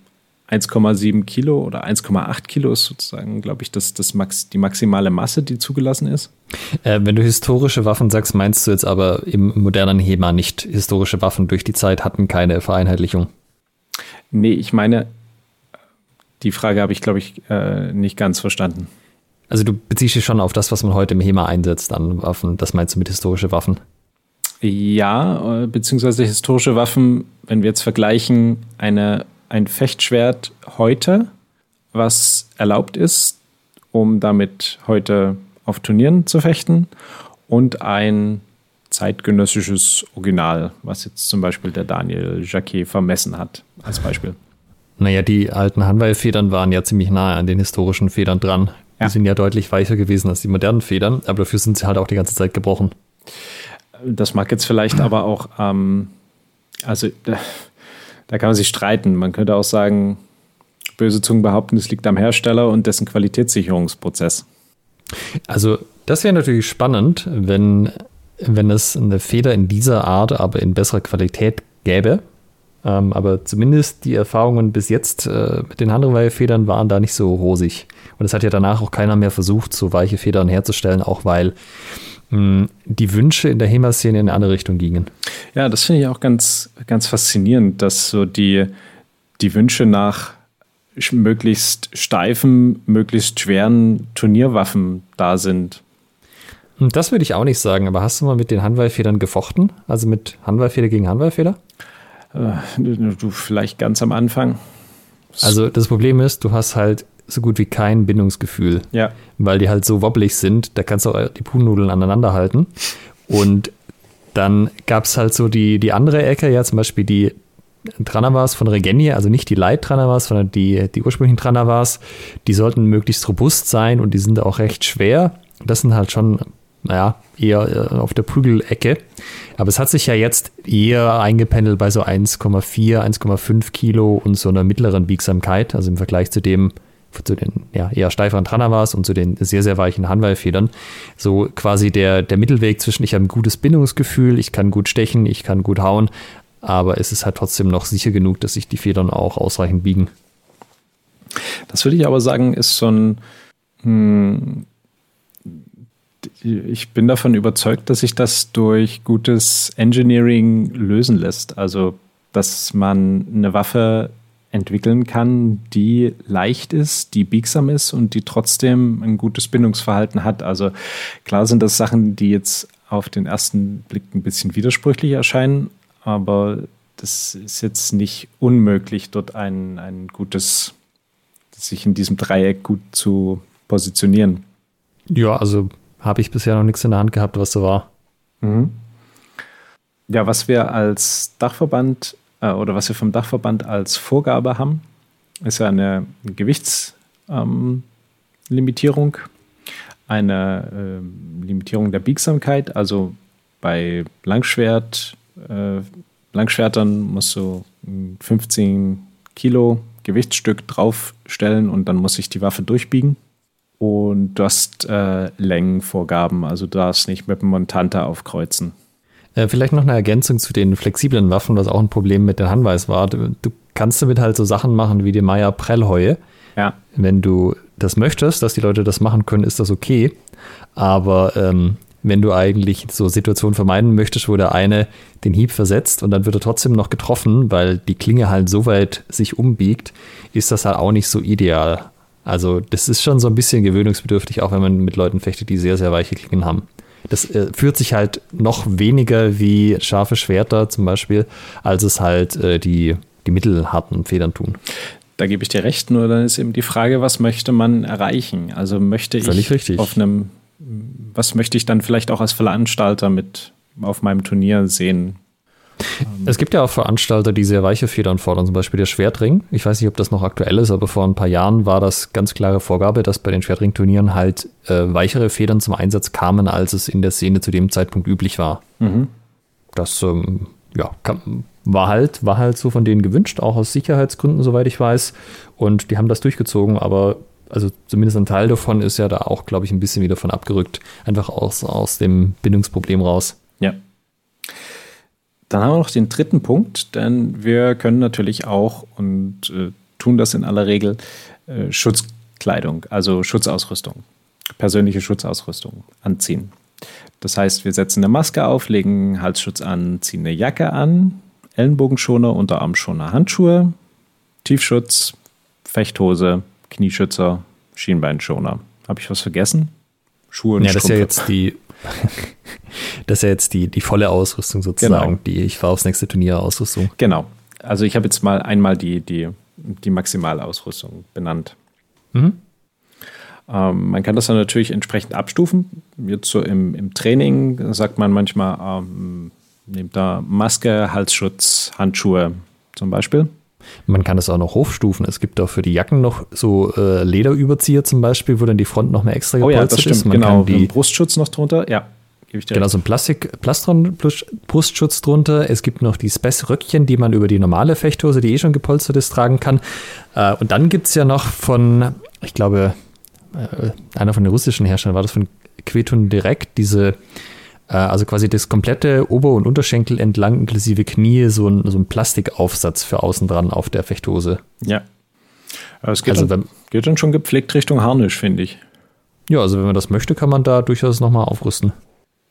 1,7 Kilo oder 1,8 Kilo ist sozusagen, glaube ich, das, das Max, die maximale Masse, die zugelassen ist. Äh, wenn du historische Waffen sagst, meinst du jetzt aber im modernen HEMA nicht historische Waffen durch die Zeit hatten keine Vereinheitlichung? Nee, ich meine, die Frage habe ich, glaube ich, äh, nicht ganz verstanden. Also du beziehst dich schon auf das, was man heute im HEMA einsetzt an Waffen. Das meinst du mit historische Waffen? Ja, äh, beziehungsweise historische Waffen, wenn wir jetzt vergleichen, eine, ein Fechtschwert heute, was erlaubt ist, um damit heute auf Turnieren zu fechten, und ein zeitgenössisches Original, was jetzt zum Beispiel der Daniel Jacquet vermessen hat, als Beispiel. Naja, die alten Hanwei-Federn waren ja ziemlich nahe an den historischen Federn dran. Die ja. sind ja deutlich weicher gewesen als die modernen Federn, aber dafür sind sie halt auch die ganze Zeit gebrochen. Das mag jetzt vielleicht aber auch, ähm, also da, da kann man sich streiten. Man könnte auch sagen, böse Zungen behaupten, es liegt am Hersteller und dessen Qualitätssicherungsprozess. Also das wäre natürlich spannend, wenn, wenn es eine Feder in dieser Art, aber in besserer Qualität gäbe. Ähm, aber zumindest die Erfahrungen bis jetzt äh, mit den Handreweihe-Federn waren da nicht so rosig. Und es hat ja danach auch keiner mehr versucht, so weiche Federn herzustellen, auch weil mh, hm, die Wünsche in der HEMA-Szene in eine andere Richtung gingen. Ja, das finde ich auch ganz, ganz faszinierend, dass so die, die Wünsche nach möglichst steifen, möglichst schweren Turnierwaffen da sind. Das würde ich auch nicht sagen, aber hast du mal mit den Handweihfedern gefochten? Also mit Handweihfeder gegen Handweihfeder? Äh, du vielleicht ganz am Anfang. Also das Problem ist, du hast halt so gut wie kein Bindungsgefühl. Ja. Weil die halt so wobblig sind, da kannst du auch die Puhnudeln aneinander halten. Und dann gab es halt so die, die andere Ecke, ja, zum Beispiel die Tranavas von Regeni, also nicht die Light Tranavas, sondern die, die ursprünglichen Tranavas, die sollten möglichst robust sein und die sind auch recht schwer. Das sind halt schon naja, eher äh, auf der Prügelecke. Aber es hat sich ja jetzt eher eingependelt bei so 1,4, 1,5 Kilo und so einer mittleren Biegsamkeit, also im Vergleich zu dem, zu den ja, eher steiferen Tranavas und zu den sehr, sehr weichen Hanwei-Federn. So quasi der, der Mittelweg zwischen, ich habe ein gutes Bindungsgefühl, ich kann gut stechen, ich kann gut hauen, aber es ist halt trotzdem noch sicher genug, dass sich die Federn auch ausreichend biegen. Das würde ich aber sagen, ist so ein hm, ich bin davon überzeugt, dass sich das durch gutes Engineering lösen lässt. Also, dass man eine Waffe entwickeln kann, die leicht ist, die biegsam ist und die trotzdem ein gutes Bindungsverhalten hat. Also klar sind das Sachen, die jetzt auf den ersten Blick ein bisschen widersprüchlich erscheinen, aber das ist jetzt nicht unmöglich, dort ein, ein gutes, sich in diesem Dreieck gut zu positionieren. Ja, also habe ich bisher noch nichts in der Hand gehabt, was so war. Mhm. Ja, was wir als Dachverband äh, oder was wir vom Dachverband als Vorgabe haben, ist ja eine Gewichtslimitierung, ähm, eine äh, Limitierung der Biegsamkeit. Also bei Langschwert, äh, Langschwertern musst du 15 Kilo Gewichtsstück draufstellen und dann muss sich die Waffe durchbiegen. Und du hast äh, Längenvorgaben, also du darfst nicht mit dem Montanta aufkreuzen. Äh, vielleicht noch eine Ergänzung zu den flexiblen Waffen, was auch ein Problem mit den Hanweis war. Du, du kannst damit halt so Sachen machen wie die Maya Prellheue. Ja. Wenn du das möchtest, dass die Leute das machen können, ist das okay. Aber ähm, wenn du eigentlich so Situationen vermeiden möchtest, wo der eine den Hieb versetzt und dann wird er trotzdem noch getroffen, weil die Klinge halt so weit sich umbiegt, ist das halt auch nicht so ideal. Also das ist schon so ein bisschen gewöhnungsbedürftig, auch wenn man mit Leuten fechtet, die sehr, sehr weiche Klingen haben. Das äh, führt sich halt noch weniger wie scharfe Schwerter zum Beispiel, als es halt äh, die, die mittelharten Federn tun. Da gebe ich dir recht, nur dann ist eben die Frage, was möchte man erreichen? Also möchte Völlig ich richtig. auf einem, was möchte ich dann vielleicht auch als Veranstalter mit auf meinem Turnier sehen? Ähm. Es gibt ja auch Veranstalter, die sehr weiche Federn fordern, zum Beispiel der Schwertring. Ich weiß nicht, ob das noch aktuell ist, aber vor ein paar Jahren war das ganz klare Vorgabe, dass bei den Schwertring-Turnieren halt äh, weichere Federn zum Einsatz kamen, als es in der Szene zu dem Zeitpunkt üblich war. Mhm. Das ähm, ja, kann, war, halt, war halt so von denen gewünscht, auch aus Sicherheitsgründen, soweit ich weiß. Und die haben das durchgezogen, aber also zumindest ein Teil davon ist ja da auch, glaube ich, ein bisschen wieder von abgerückt. Einfach aus, aus dem Bindungsproblem raus. Ja. Dann haben wir noch den dritten Punkt, denn wir können natürlich auch und äh, tun das in aller Regel äh, Schutzkleidung, also Schutzausrüstung, persönliche Schutzausrüstung anziehen. Das heißt, wir setzen eine Maske auf, legen Halsschutz an, ziehen eine Jacke an, Ellenbogenschoner, Unterarmschoner, Handschuhe, Tiefschutz, Fechthose, Knieschützer, Schienbeinschoner. Habe ich was vergessen? Schuhe und Ja, Strümpfe. das ist ja jetzt die Das ist ja jetzt die, die volle Ausrüstung sozusagen, Genau. die ich fahre aufs nächste Turnier Ausrüstung. Genau. Also ich habe jetzt mal einmal die, die, die Maximalausrüstung benannt. Mhm. Ähm, man kann das dann natürlich entsprechend abstufen. Jetzt so im, im Training sagt man manchmal, ähm, nehmt da Maske, Halsschutz, Handschuhe zum Beispiel. Man kann es auch noch hochstufen. Es gibt auch für die Jacken noch so äh, Lederüberzieher zum Beispiel, wo dann die Front noch mehr extra Oh ja, gepolstert das stimmt, ist. Man genau. kann die, Brustschutz noch drunter, ja. Genau, so ein Plastik, Plastron plus- Brustschutz drunter. Es gibt noch die Space-Röckchen, die man über die normale Fechthose, die eh schon gepolstert ist, tragen kann. Äh, und dann gibt es ja noch von, ich glaube, äh, einer von den russischen Herstellern war das von Quetun Direkt, diese, also quasi das komplette Ober- und Unterschenkel entlang, inklusive Knie, so ein, so ein Plastikaufsatz für außen dran auf der Fechthose. Ja. Aber es geht, Also dann, wenn- geht dann schon gepflegt Richtung Harnisch, finde ich. Ja, also wenn man das möchte, kann man da durchaus nochmal aufrüsten.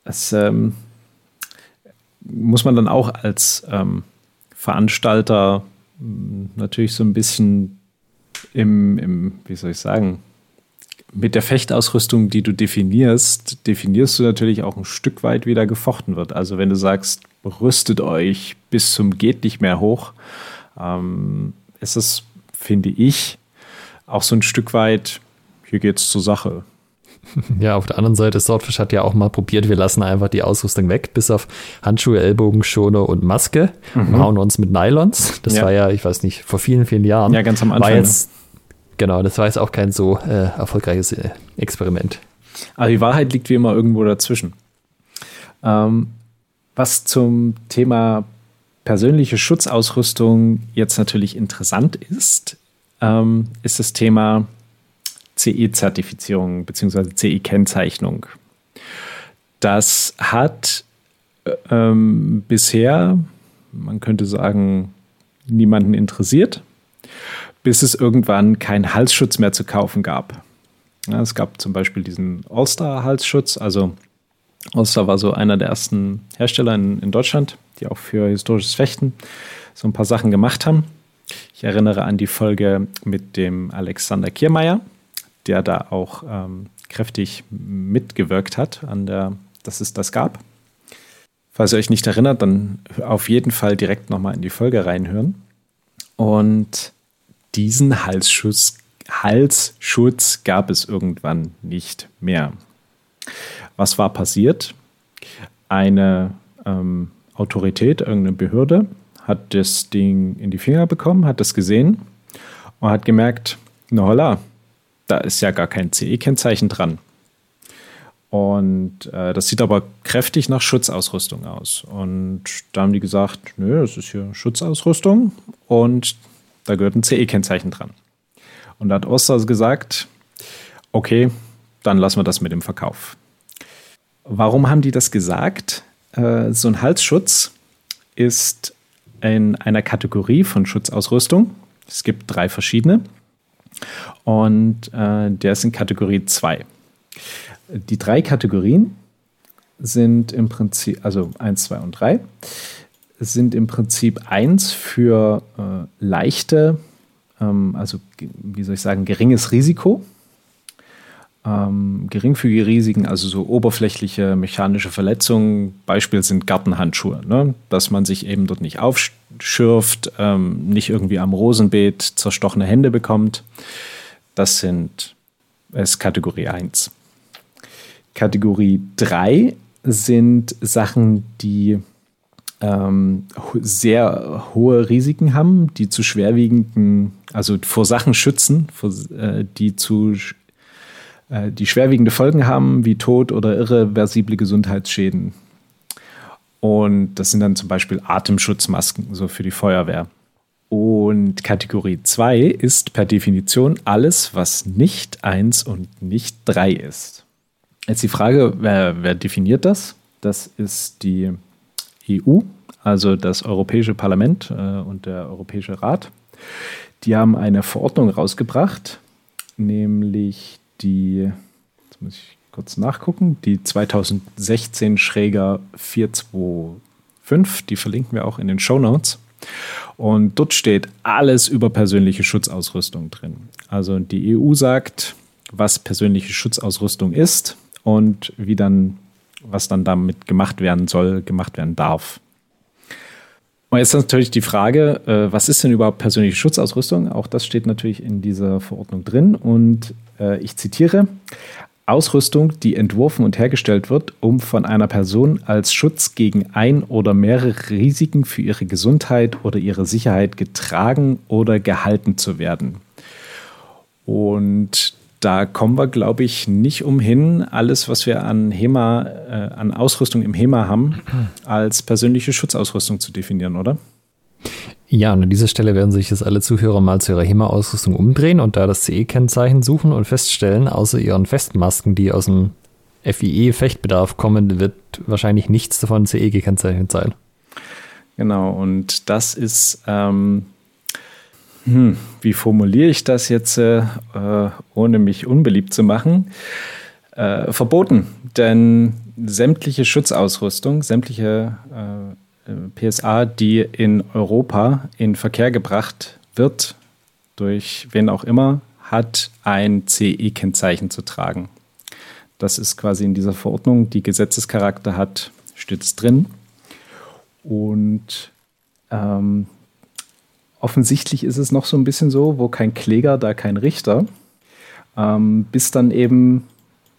Das ähm, muss man dann auch als ähm, Veranstalter mh, natürlich so ein bisschen im, im, wie soll ich sagen, mit der Fechtausrüstung, die du definierst, definierst du natürlich auch ein Stück weit, wie da gefochten wird. Also wenn du sagst, rüstet euch bis zum geht nicht mehr hoch, ähm, ist es, finde ich, auch so ein Stück weit, hier geht's zur Sache. Ja, auf der anderen Seite, Swordfish hat ja auch mal probiert, wir lassen einfach die Ausrüstung weg, bis auf Handschuhe, Ellbogenschoner und Maske und hauen uns mit Nylons. Das Ja. war ja, ich weiß nicht, vor vielen, vielen Jahren. Ja, ganz am Anfang, War jetzt, genau, das war jetzt auch kein so äh, erfolgreiches äh, Experiment. Aber die Wahrheit liegt wie immer irgendwo dazwischen. Ähm, was zum Thema persönliche Schutzausrüstung jetzt natürlich interessant ist, ähm, ist das Thema CE-Zertifizierung bzw. CE-Kennzeichnung. Das hat äh, ähm, bisher, man könnte sagen, niemanden interessiert, bis es irgendwann keinen Halsschutz mehr zu kaufen gab. Ja, es gab zum Beispiel diesen All-Star-Halsschutz. Also All-Star war so einer der ersten Hersteller in, in Deutschland, die auch für historisches Fechten so ein paar Sachen gemacht haben. Ich erinnere an die Folge mit dem Alexander Kiermeier, der da auch ähm, kräftig mitgewirkt hat, an der, dass es das gab. Falls ihr euch nicht erinnert, dann auf jeden Fall direkt nochmal in die Folge reinhören. Und diesen Halsschutz, Halsschutz gab es irgendwann nicht mehr. Was war passiert? Eine ähm, Autorität, irgendeine Behörde, hat das Ding in die Finger bekommen, hat das gesehen und hat gemerkt, na holla, da ist ja gar kein CE-Kennzeichen dran. Und äh, das sieht aber kräftig nach Schutzausrüstung aus. Und da haben die gesagt, nö, das ist hier Schutzausrüstung und da gehört ein CE-Kennzeichen dran. Und da hat Oster gesagt, okay, dann lassen wir das mit dem Verkauf. Warum haben die das gesagt? Äh, so ein Halsschutz ist in einer Kategorie von Schutzausrüstung. Es gibt drei verschiedene. Und äh, der ist in Kategorie 2. Die drei Kategorien sind im Prinzip, also 1, 2 und 3, sind im Prinzip 1 für äh, leichte, ähm, also wie soll ich sagen, geringes Risiko. Ähm, geringfügige Risiken, also so oberflächliche mechanische Verletzungen, Beispiel sind Gartenhandschuhe, ne? dass man sich eben dort nicht aufschürft, ähm, nicht irgendwie am Rosenbeet zerstochene Hände bekommt. Das sind ist Kategorie 1. Kategorie 3 sind Sachen, die ähm, sehr hohe Risiken haben, die zu schwerwiegenden, also vor Sachen schützen, vor, äh, die zu äh, die schwerwiegende Folgen haben, wie Tod oder irreversible Gesundheitsschäden. Und das sind dann zum Beispiel Atemschutzmasken, so für die Feuerwehr. Und Kategorie 2 ist per Definition alles, was nicht 1 und nicht 3 ist. Jetzt die Frage, wer, wer definiert das? Das ist die EU, also das Europäische Parlament äh, und der Europäische Rat. Die haben eine Verordnung rausgebracht, nämlich die, jetzt muss ich kurz nachgucken, die 2016 Schräger 425, die verlinken wir auch in den Show Notes. Und dort steht alles über persönliche Schutzausrüstung drin. Also die EU sagt, was persönliche Schutzausrüstung ist und wie dann was dann damit gemacht werden soll, gemacht werden darf. Und jetzt natürlich die Frage, äh, was ist denn überhaupt persönliche Schutzausrüstung? Auch das steht natürlich in dieser Verordnung drin. Und äh, ich zitiere, Ausrüstung, die entworfen und hergestellt wird, um von einer Person als Schutz gegen ein oder mehrere Risiken für ihre Gesundheit oder ihre Sicherheit getragen oder gehalten zu werden. Und da kommen wir, glaube ich, nicht umhin, alles, was wir an HEMA, äh, an Ausrüstung im HEMA haben, als persönliche Schutzausrüstung zu definieren, oder? Ja, und an dieser Stelle werden sich jetzt alle Zuhörer mal zu ihrer HEMA-Ausrüstung umdrehen und da das CE-Kennzeichen suchen und feststellen, außer ihren Festmasken, die aus dem FIE-Fechtbedarf kommen, wird wahrscheinlich nichts davon CE gekennzeichnet sein. Genau, und das ist ähm, hm, wie formuliere ich das jetzt, äh, ohne mich unbeliebt zu machen? Äh, verboten, denn sämtliche Schutzausrüstung, sämtliche äh, PSA, die in Europa in Verkehr gebracht wird, durch wen auch immer, hat ein CE-Kennzeichen zu tragen. Das ist quasi in dieser Verordnung, die Gesetzescharakter hat, steht es drin. Und ähm, Offensichtlich ist es noch so ein bisschen so, wo kein Kläger, da kein Richter. Ähm, bis dann eben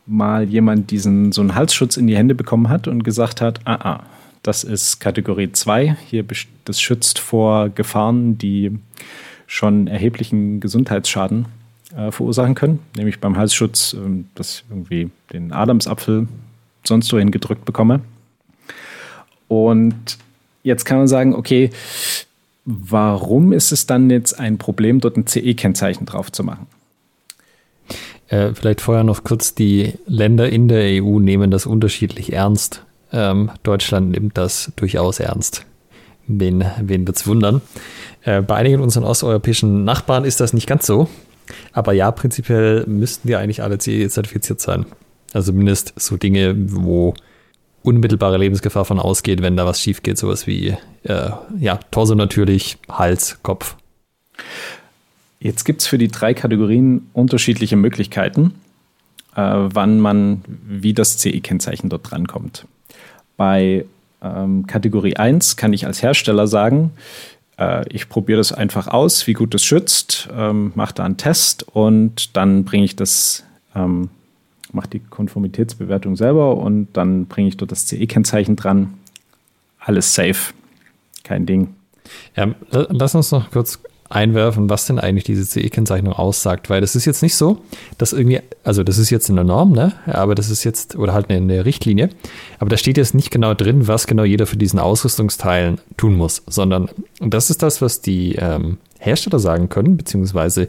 mal jemand diesen so einen Halsschutz in die Hände bekommen hat und gesagt hat, ah, ah, das ist Kategorie 2, hier das schützt vor Gefahren, die schon erheblichen Gesundheitsschaden äh, verursachen können, nämlich beim Halsschutz, äh, dass ich irgendwie den Adamsapfel sonst wohin gedrückt bekomme. Und jetzt kann man sagen, okay, Warum ist es dann jetzt ein Problem, dort ein CE-Kennzeichen drauf zu machen? Äh, vielleicht vorher noch kurz, die Länder in der EU nehmen das unterschiedlich ernst. Ähm, Deutschland nimmt das durchaus ernst. Wen, wen wird es wundern? Äh, bei einigen unserer osteuropäischen Nachbarn ist das nicht ganz so. Aber ja, prinzipiell müssten die eigentlich alle CE-zertifiziert sein. Also zumindest so Dinge, wo unmittelbare Lebensgefahr von ausgeht, wenn da was schief geht, sowas wie äh, ja, Torso natürlich, Hals, Kopf. Jetzt gibt es für die drei Kategorien unterschiedliche Möglichkeiten, äh, wann man wie das CE-Kennzeichen dort drankommt. Bei ähm, Kategorie 1 kann ich als Hersteller sagen, äh, ich probiere das einfach aus, wie gut es schützt, ähm, mache da einen Test und dann bringe ich das ähm, mache die Konformitätsbewertung selber und dann bringe ich dort das CE-Kennzeichen dran. Alles safe. Kein Ding. Ja, lass uns noch kurz einwerfen, was denn eigentlich diese CE-Kennzeichnung aussagt, weil das ist jetzt nicht so, dass irgendwie, also das ist jetzt in der Norm, ne, aber das ist jetzt, oder halt in der Richtlinie, aber da steht jetzt nicht genau drin, was genau jeder für diesen Ausrüstungsteilen tun muss, sondern das ist das, was die ähm, Hersteller sagen können, beziehungsweise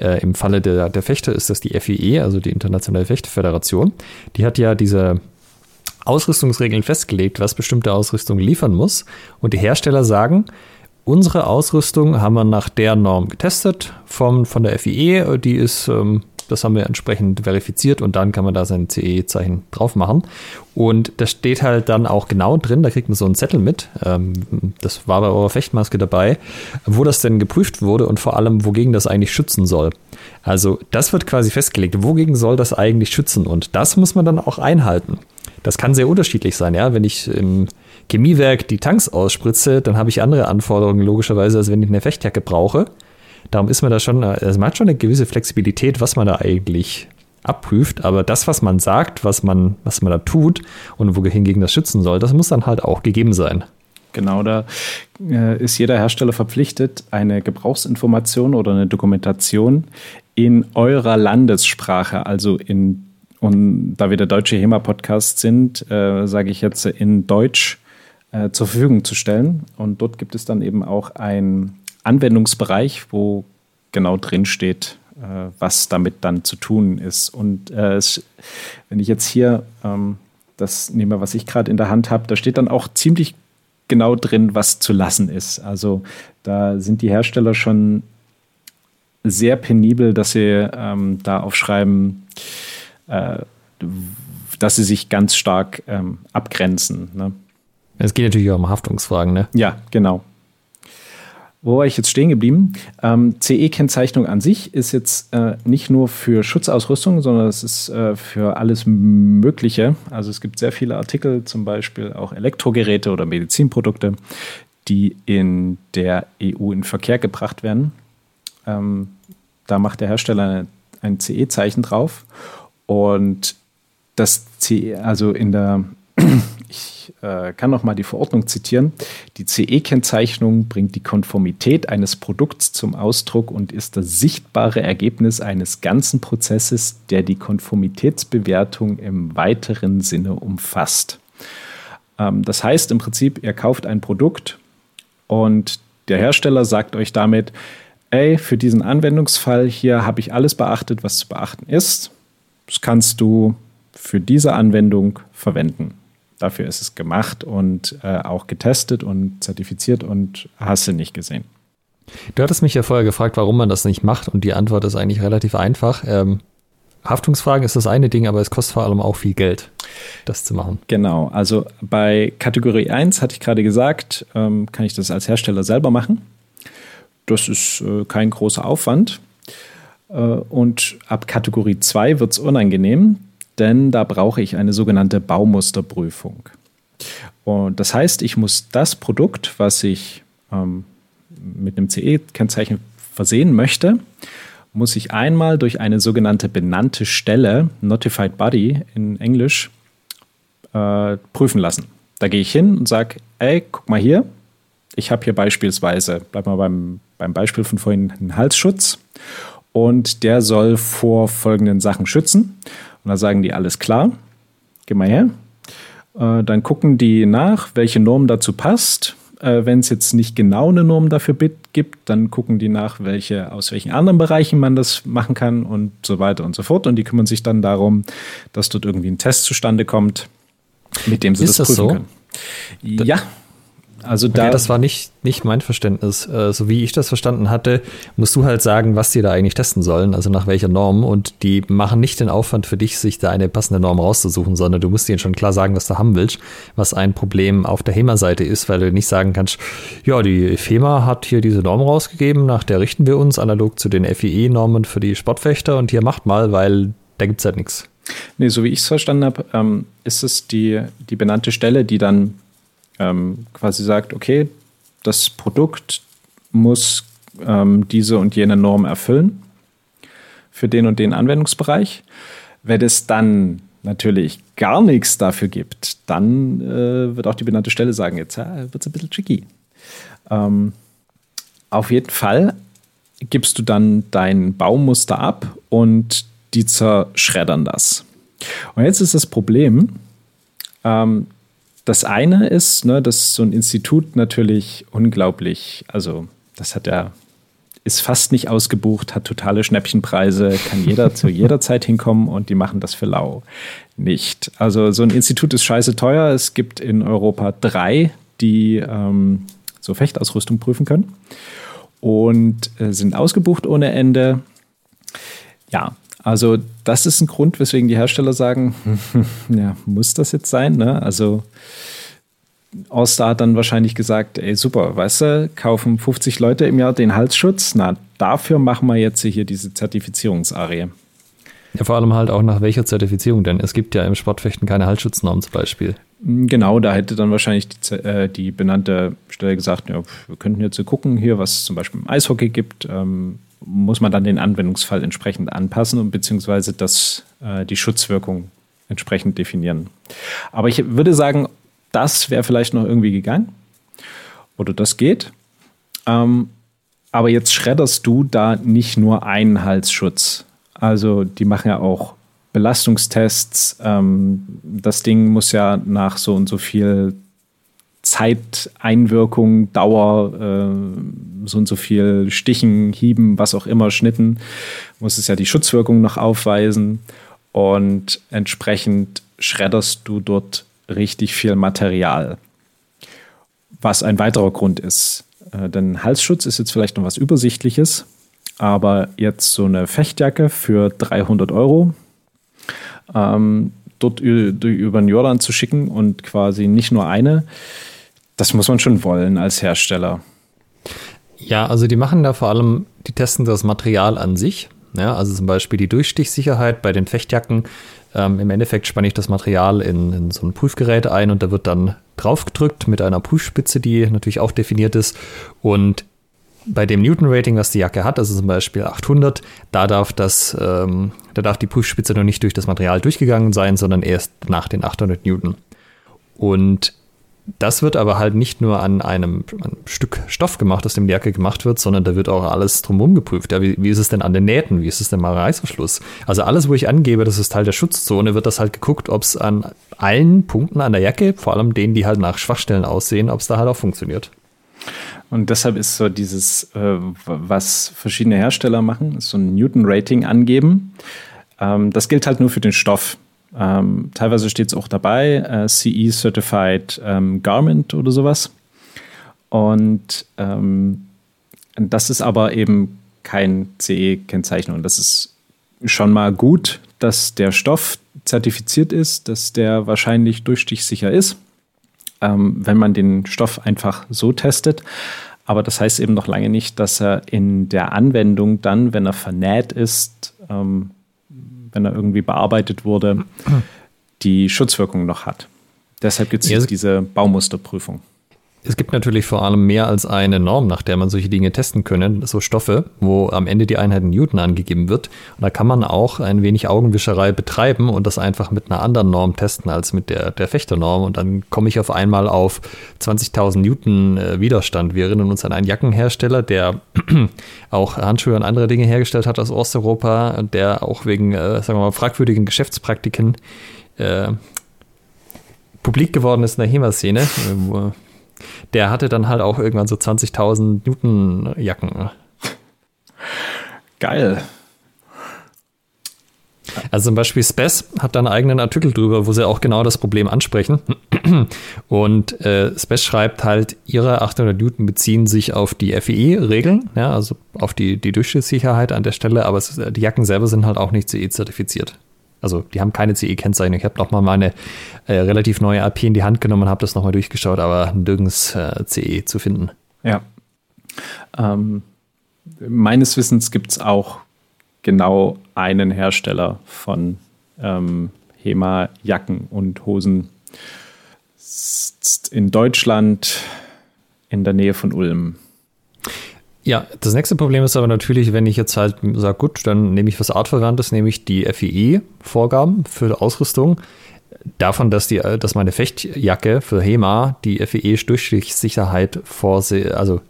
äh, im Falle der, der Fechter ist das die FIE, also die Internationale Fechterföderation. Die hat ja diese Ausrüstungsregeln festgelegt, was bestimmte Ausrüstung liefern muss. Und die Hersteller sagen, unsere Ausrüstung haben wir nach der Norm getestet vom, von der FIE. Die ist ähm, das haben wir entsprechend verifiziert und dann kann man da sein CE-Zeichen drauf machen. Und da steht halt dann auch genau drin, da kriegt man so einen Zettel mit, ähm, das war bei eurer Fechtmaske dabei, wo das denn geprüft wurde und vor allem, wogegen das eigentlich schützen soll. Also das wird quasi festgelegt, wogegen soll das eigentlich schützen und das muss man dann auch einhalten. Das kann sehr unterschiedlich sein, ja. Wenn ich im Chemiewerk die Tanks ausspritze, dann habe ich andere Anforderungen logischerweise, als wenn ich eine Fechtjacke brauche. Darum ist man da schon, also man hat schon eine gewisse Flexibilität, was man da eigentlich abprüft, aber das, was man sagt, was man, was man da tut und wohingegen das schützen soll, das muss dann halt auch gegeben sein. Genau, da äh, ist jeder Hersteller verpflichtet, eine Gebrauchsinformation oder eine Dokumentation in eurer Landessprache, also in, und da wir der deutsche HEMA-Podcast sind, äh, sage ich jetzt in Deutsch äh, zur Verfügung zu stellen. Und dort gibt es dann eben auch ein Anwendungsbereich, wo genau drin steht, äh, was damit dann zu tun ist. Und äh, es, wenn ich jetzt hier ähm, das nehme, was ich gerade in der Hand habe, da steht dann auch ziemlich genau drin, was zu lassen ist. Also da sind die Hersteller schon sehr penibel, dass sie ähm, da aufschreiben, äh, dass sie sich ganz stark ähm, abgrenzen. Ne? Es geht natürlich auch um Haftungsfragen, ne? Ja, genau. Wo war ich jetzt stehen geblieben? Ähm, CE-Kennzeichnung an sich ist jetzt äh, nicht nur für Schutzausrüstung, sondern es ist äh, für alles Mögliche. Also es gibt sehr viele Artikel, zum Beispiel auch Elektrogeräte oder Medizinprodukte, die in der EU in Verkehr gebracht werden. Ähm, da macht der Hersteller ein CE-Zeichen drauf und das CE, also in der ich äh, kann noch mal die Verordnung zitieren. Die CE-Kennzeichnung bringt die Konformität eines Produkts zum Ausdruck und ist das sichtbare Ergebnis eines ganzen Prozesses, der die Konformitätsbewertung im weiteren Sinne umfasst. Ähm, das heißt im Prinzip, ihr kauft ein Produkt und der Hersteller sagt euch damit, ey, für diesen Anwendungsfall hier habe ich alles beachtet, was zu beachten ist. Das kannst du für diese Anwendung verwenden. Dafür ist es gemacht und äh, auch getestet und zertifiziert und hast du nicht gesehen. Du hattest mich ja vorher gefragt, warum man das nicht macht und die Antwort ist eigentlich relativ einfach. Ähm, Haftungsfragen ist das eine Ding, aber es kostet vor allem auch viel Geld, das zu machen. Genau, also bei Kategorie 1 hatte ich gerade gesagt, ähm, kann ich das als Hersteller selber machen. Das ist äh, kein großer Aufwand. Äh, und ab Kategorie 2 wird es unangenehm denn da brauche ich eine sogenannte Baumusterprüfung. Und das heißt, ich muss das Produkt, was ich ähm, mit einem CE-Kennzeichen versehen möchte, muss ich einmal durch eine sogenannte benannte Stelle, Notified Body in Englisch, äh, prüfen lassen. Da gehe ich hin und sage, ey, guck mal hier, ich habe hier beispielsweise, bleib mal beim, beim Beispiel von vorhin, einen Halsschutz und der soll vor folgenden Sachen schützen. Und da sagen die, alles klar, geh mal her. Äh, dann gucken die nach, welche Norm dazu passt. Äh, Wenn es jetzt nicht genau eine Norm dafür gibt, dann gucken die nach, welche, aus welchen anderen Bereichen man das machen kann und so weiter und so fort. Und die kümmern sich dann darum, dass dort irgendwie ein Test zustande kommt, mit dem sie Ist das, das prüfen so? können. Ja, also da. Okay, das war nicht, nicht mein Verständnis. Äh, so wie ich das verstanden hatte, musst du halt sagen, was die da eigentlich testen sollen, also nach welcher Norm. Und die machen nicht den Aufwand für dich, sich da eine passende Norm rauszusuchen, sondern du musst ihnen schon klar sagen, was du haben willst, was ein Problem auf der HEMA-Seite ist, weil du nicht sagen kannst, ja, die FEMA hat hier diese Norm rausgegeben, nach der richten wir uns analog zu den FIE-Normen für die Sportfechter und hier macht mal, weil da gibt es halt nichts. Nee, so wie ich es verstanden habe, ähm, ist es die, die benannte Stelle, die dann ähm, quasi sagt, okay, das Produkt muss ähm, diese und jene Norm erfüllen für den und den Anwendungsbereich. Wenn es dann natürlich gar nichts dafür gibt, dann äh, wird auch die benannte Stelle sagen, jetzt äh, wird es ein bisschen tricky. Ähm, auf jeden Fall gibst du dann dein Baumuster ab und die zerschreddern das. Und jetzt ist das Problem, ähm, das eine ist, ne, dass so ein Institut natürlich unglaublich, also das hat ja, ist fast nicht ausgebucht, hat totale Schnäppchenpreise, kann jeder zu jeder Zeit hinkommen und die machen das für lau. Nicht. Also so ein Institut ist scheiße teuer. Es gibt in Europa drei, die ähm, so Fechtausrüstung prüfen können und äh, sind ausgebucht ohne Ende. Ja, also das ist ein Grund, weswegen die Hersteller sagen, ja, muss das jetzt sein? Ne? Also All-Star hat dann wahrscheinlich gesagt, ey super, weißt du, kaufen 50 Leute im Jahr den Halsschutz, na dafür machen wir jetzt hier diese Zertifizierungsarie. Ja, vor allem halt auch nach welcher Zertifizierung denn? Es gibt ja im Sportfechten keine Halsschutznorm zum Beispiel. Genau, da hätte dann wahrscheinlich die, äh, die benannte Stelle gesagt, ja, wir könnten jetzt so gucken hier, was es zum Beispiel im Eishockey gibt. Ähm, muss man dann den Anwendungsfall entsprechend anpassen und beziehungsweise das, äh, die Schutzwirkung entsprechend definieren. Aber ich würde sagen, das wäre vielleicht noch irgendwie gegangen. Oder das geht. Ähm, aber jetzt schredderst du da nicht nur einen Halsschutz. Also die machen ja auch Belastungstests. Ähm, das Ding muss ja nach so und so viel Zeiteinwirkung, Dauer, äh, so und so viel Stichen, Hieben, was auch immer, Schnitten, muss es ja die Schutzwirkung noch aufweisen. Und entsprechend schredderst du dort richtig viel Material. Was ein weiterer Grund ist. Äh, denn Halsschutz ist jetzt vielleicht noch was Übersichtliches, aber jetzt so eine Fechtjacke für 300 Euro ähm, dort über den Jordan zu schicken und quasi nicht nur eine, das muss man schon wollen als Hersteller. Ja, also die machen da vor allem, die testen das Material an sich. Ja, also zum Beispiel die Durchstichsicherheit bei den Fechtjacken. Ähm, Im Endeffekt spanne ich das Material in, in, so ein Prüfgerät ein und da wird dann draufgedrückt mit einer Prüfspitze, die natürlich auch definiert ist. Und bei dem Newton-Rating, was die Jacke hat, also zum Beispiel 800, da darf das, ähm, da darf die Prüfspitze noch nicht durch das Material durchgegangen sein, sondern erst nach den 800 Newton. Und das wird aber halt nicht nur an einem, einem, Stück Stoff gemacht, aus dem die Jacke gemacht wird, sondern da wird auch alles drumherum geprüft. Ja, wie, wie, ist es denn an den Nähten? Wie ist es denn mal Reißverschluss? Also alles, wo ich angebe, das ist Teil der Schutzzone, wird das halt geguckt, ob es an allen Punkten an der Jacke, vor allem denen, die halt nach Schwachstellen aussehen, ob es da halt auch funktioniert. Und deshalb ist so dieses, äh, was verschiedene Hersteller machen, so ein Newton-Rating angeben. Ähm, das gilt halt nur für den Stoff. Ähm, teilweise steht es auch dabei, äh, CE Certified ähm, Garment oder sowas. Und ähm, das ist aber eben kein CE-Kennzeichnung. Das ist schon mal gut, dass der Stoff zertifiziert ist, dass der wahrscheinlich durchstichsicher ist, ähm, wenn man den Stoff einfach so testet. Aber das heißt eben noch lange nicht, dass er in der Anwendung dann, wenn er vernäht ist, ähm, wenn er irgendwie bearbeitet wurde, die Schutzwirkung noch hat. Deshalb gibt es jetzt diese Baumusterprüfung. Es gibt natürlich vor allem mehr als eine Norm, nach der man solche Dinge testen können, so Stoffe, wo am Ende die Einheit in Newton angegeben wird. Und da kann man auch ein wenig Augenwischerei betreiben und das einfach mit einer anderen Norm testen als mit der, der Fechternorm. Und dann komme ich auf einmal auf 20.000 Newton äh, Widerstand. Wir erinnern uns an einen Jackenhersteller, der auch Handschuhe und andere Dinge hergestellt hat aus Osteuropa, der auch wegen, äh, sagen wir mal, fragwürdigen Geschäftspraktiken äh, publik geworden ist in der HEMA-Szene, äh, der hatte dann halt auch irgendwann so 20.000 Newton Jacken. Geil. Also zum Beispiel Spes hat da einen eigenen Artikel drüber, wo sie auch genau das Problem ansprechen. Und äh, Spes schreibt halt, ihre 800 Newton beziehen sich auf die FEE-Regeln, ja, also auf die, die Durchschnittssicherheit an der Stelle, aber es, die Jacken selber sind halt auch nicht CE-zertifiziert. Also die haben keine CE-Kennzeichnung. Ich habe nochmal meine äh, relativ neue AP in die Hand genommen und habe das nochmal durchgeschaut, aber nirgends äh, CE zu finden. Ja. Ähm, meines Wissens gibt es auch genau einen Hersteller von ähm, HEMA-Jacken und Hosen in Deutschland in der Nähe von Ulm. Ja, das nächste Problem ist aber natürlich, wenn ich jetzt halt sage, gut, dann nehme ich was Artverwandtes, nehme ich die FEE-Vorgaben für Ausrüstung. Davon, dass, die, dass meine Fechtjacke für HEMA die FEE-Durchstichssicherheit vorsehe, also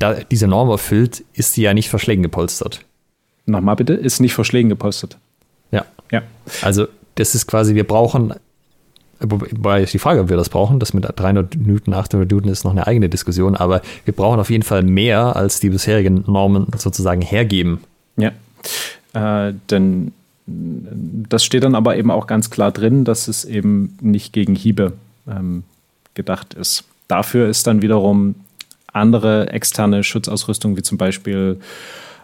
da diese Norm erfüllt, ist sie ja nicht vor Schlägen gepolstert. Nochmal bitte, ist nicht vor Schlägen gepolstert. Ja. Ja. Also das ist quasi, wir brauchen Wobei ist die Frage, ob wir das brauchen. Das mit 300 Newton, 800 Newton ist noch eine eigene Diskussion, aber wir brauchen auf jeden Fall mehr, als die bisherigen Normen sozusagen hergeben. Ja, äh, denn das steht dann aber eben auch ganz klar drin, dass es eben nicht gegen Hiebe ähm, gedacht ist. Dafür ist dann wiederum andere externe Schutzausrüstung, wie zum Beispiel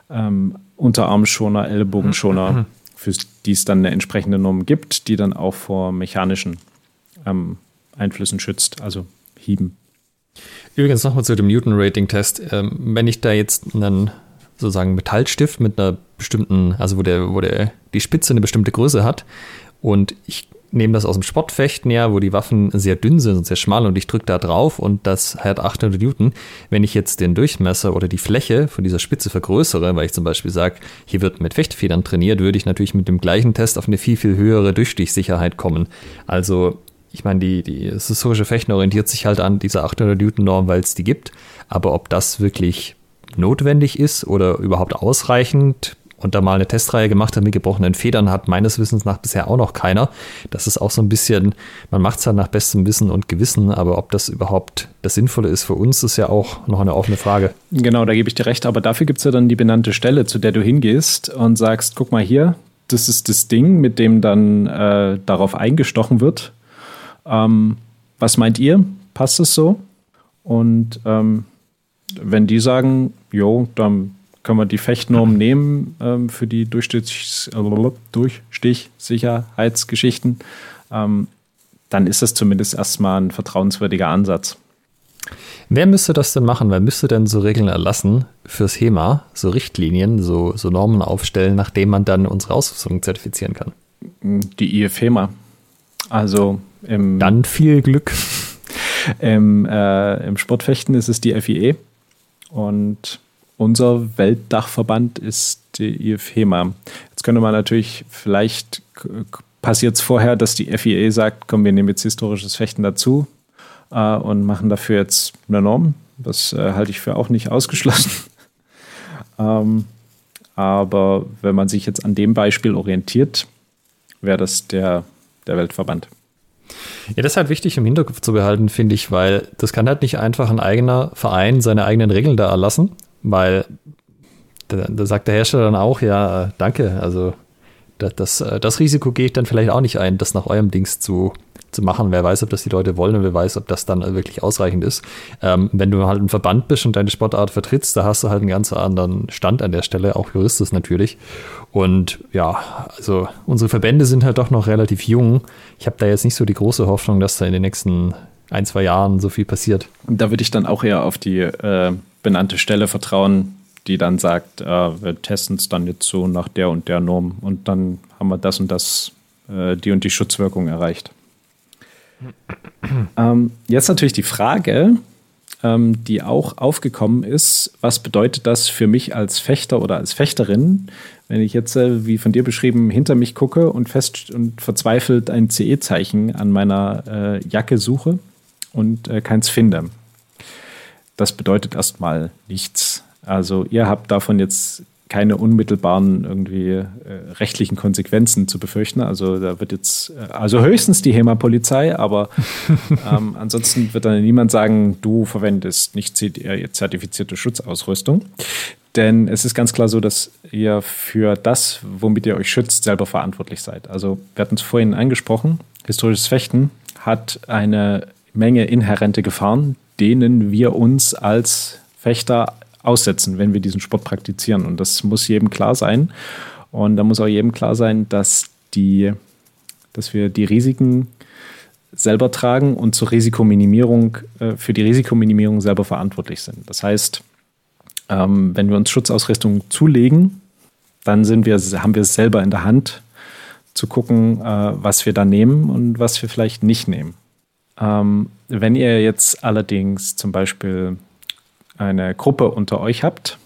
ähm, Unterarmschoner, Ellbogenschoner, mhm. für die es dann eine entsprechende Norm gibt, die dann auch vor mechanischen ähm, Einflüssen schützt, also Hieben. Übrigens nochmal zu dem Newton-Rating-Test. Ähm, wenn ich da jetzt einen sozusagen Metallstift mit einer bestimmten, also wo der, wo der die Spitze eine bestimmte Größe hat und ich nehme das aus dem Sportfechten ja, wo die Waffen sehr dünn sind und sehr schmal und ich drücke da drauf und das hat 800 Newton. Wenn ich jetzt den Durchmesser oder die Fläche von dieser Spitze vergrößere, weil ich zum Beispiel sage, hier wird mit Fechtfedern trainiert, würde ich natürlich mit dem gleichen Test auf eine viel, viel höhere Durchstichsicherheit kommen. Also ich meine, die, die historische Fechten orientiert sich halt an dieser 800 Newton Norm, weil es die gibt. Aber ob das wirklich notwendig ist oder überhaupt ausreichend und da mal eine Testreihe gemacht hat mit gebrochenen Federn, hat meines Wissens nach bisher auch noch keiner. Das ist auch so ein bisschen, man macht es halt nach bestem Wissen und Gewissen, aber ob das überhaupt das Sinnvolle ist für uns, ist ja auch noch eine offene Frage. Genau, da gebe ich dir recht, aber dafür gibt es ja dann die benannte Stelle, zu der du hingehst und sagst, guck mal hier, das ist das Ding, mit dem dann äh, darauf eingestochen wird. Ähm, was meint ihr? Passt es so? Und ähm, wenn die sagen, jo, dann können wir die Fechtnorm nehmen ähm, für die Durchstich, Durchstichsicherheitsgeschichten, ähm, dann ist das zumindest erstmal ein vertrauenswürdiger Ansatz. Wer müsste das denn machen? Wer müsste denn so Regeln erlassen fürs HEMA, so Richtlinien, so, so Normen aufstellen, nachdem man dann unsere Ausrüstung zertifizieren kann? Die IFHEMA. Also im, Dann viel Glück. Im, äh, Im Sportfechten ist es die FIE und unser Weltdachverband ist die IFHEMA. Jetzt könnte man natürlich, vielleicht passiert es vorher, dass die FIE sagt, komm, wir nehmen jetzt historisches Fechten dazu äh, und machen dafür jetzt eine Norm. Das äh, halte ich für auch nicht ausgeschlossen. ähm, aber wenn man sich jetzt an dem Beispiel orientiert, wäre das der, der Weltverband. Ja, das ist halt wichtig im Hinterkopf zu behalten, finde ich, weil das kann halt nicht einfach ein eigener Verein seine eigenen Regeln da erlassen, weil da, da sagt der Hersteller dann auch, ja, danke, also das, das, das Risiko gehe ich dann vielleicht auch nicht ein, das nach eurem Dings zu, zu machen. Wer weiß, ob das die Leute wollen und wer weiß, ob das dann wirklich ausreichend ist. Ähm, wenn du halt ein Verband bist und deine Sportart vertrittst, da hast du halt einen ganz anderen Stand an der Stelle, auch juristisch natürlich. Und ja, also unsere Verbände sind halt doch noch relativ jung. Ich habe da jetzt nicht so die große Hoffnung, dass da in den nächsten ein, zwei Jahren so viel passiert. Da würde ich dann auch eher auf die äh, benannte Stelle vertrauen, die dann sagt, äh, wir testen es dann jetzt so nach der und der Norm und dann haben wir das und das, äh, die und die Schutzwirkung erreicht. Ähm, jetzt natürlich die Frage, ähm, die auch aufgekommen ist, was bedeutet das für mich als Fechter oder als Fechterin, wenn ich jetzt, äh, wie von dir beschrieben, hinter mich gucke und fest und verzweifelt ein CE-Zeichen an meiner äh, Jacke suche und äh, keins finde. Das bedeutet erstmal nichts. Also ihr habt davon jetzt keine unmittelbaren irgendwie äh, rechtlichen Konsequenzen zu befürchten. Also da wird jetzt, äh, also höchstens die HEMA-Polizei, aber ähm, ansonsten wird dann niemand sagen, du verwendest nicht zertifizierte Schutzausrüstung. Denn es ist ganz klar so, dass ihr für das, womit ihr euch schützt, selber verantwortlich seid. Also wir hatten es vorhin angesprochen, historisches Fechten hat eine Menge inhärente Gefahren, denen wir uns als Fechter aussetzen, wenn wir diesen Sport praktizieren. Und das muss jedem klar sein. Und da muss auch jedem klar sein, dass, die, dass wir die Risiken selber tragen und zur Risikominimierung, äh, für die Risikominimierung selber verantwortlich sind. Das heißt, ähm, wenn wir uns Schutzausrüstung zulegen, dann sind wir, haben wir es selber in der Hand, zu gucken, äh, was wir da nehmen und was wir vielleicht nicht nehmen. Ähm, wenn ihr jetzt allerdings zum Beispiel eine Gruppe unter euch habt,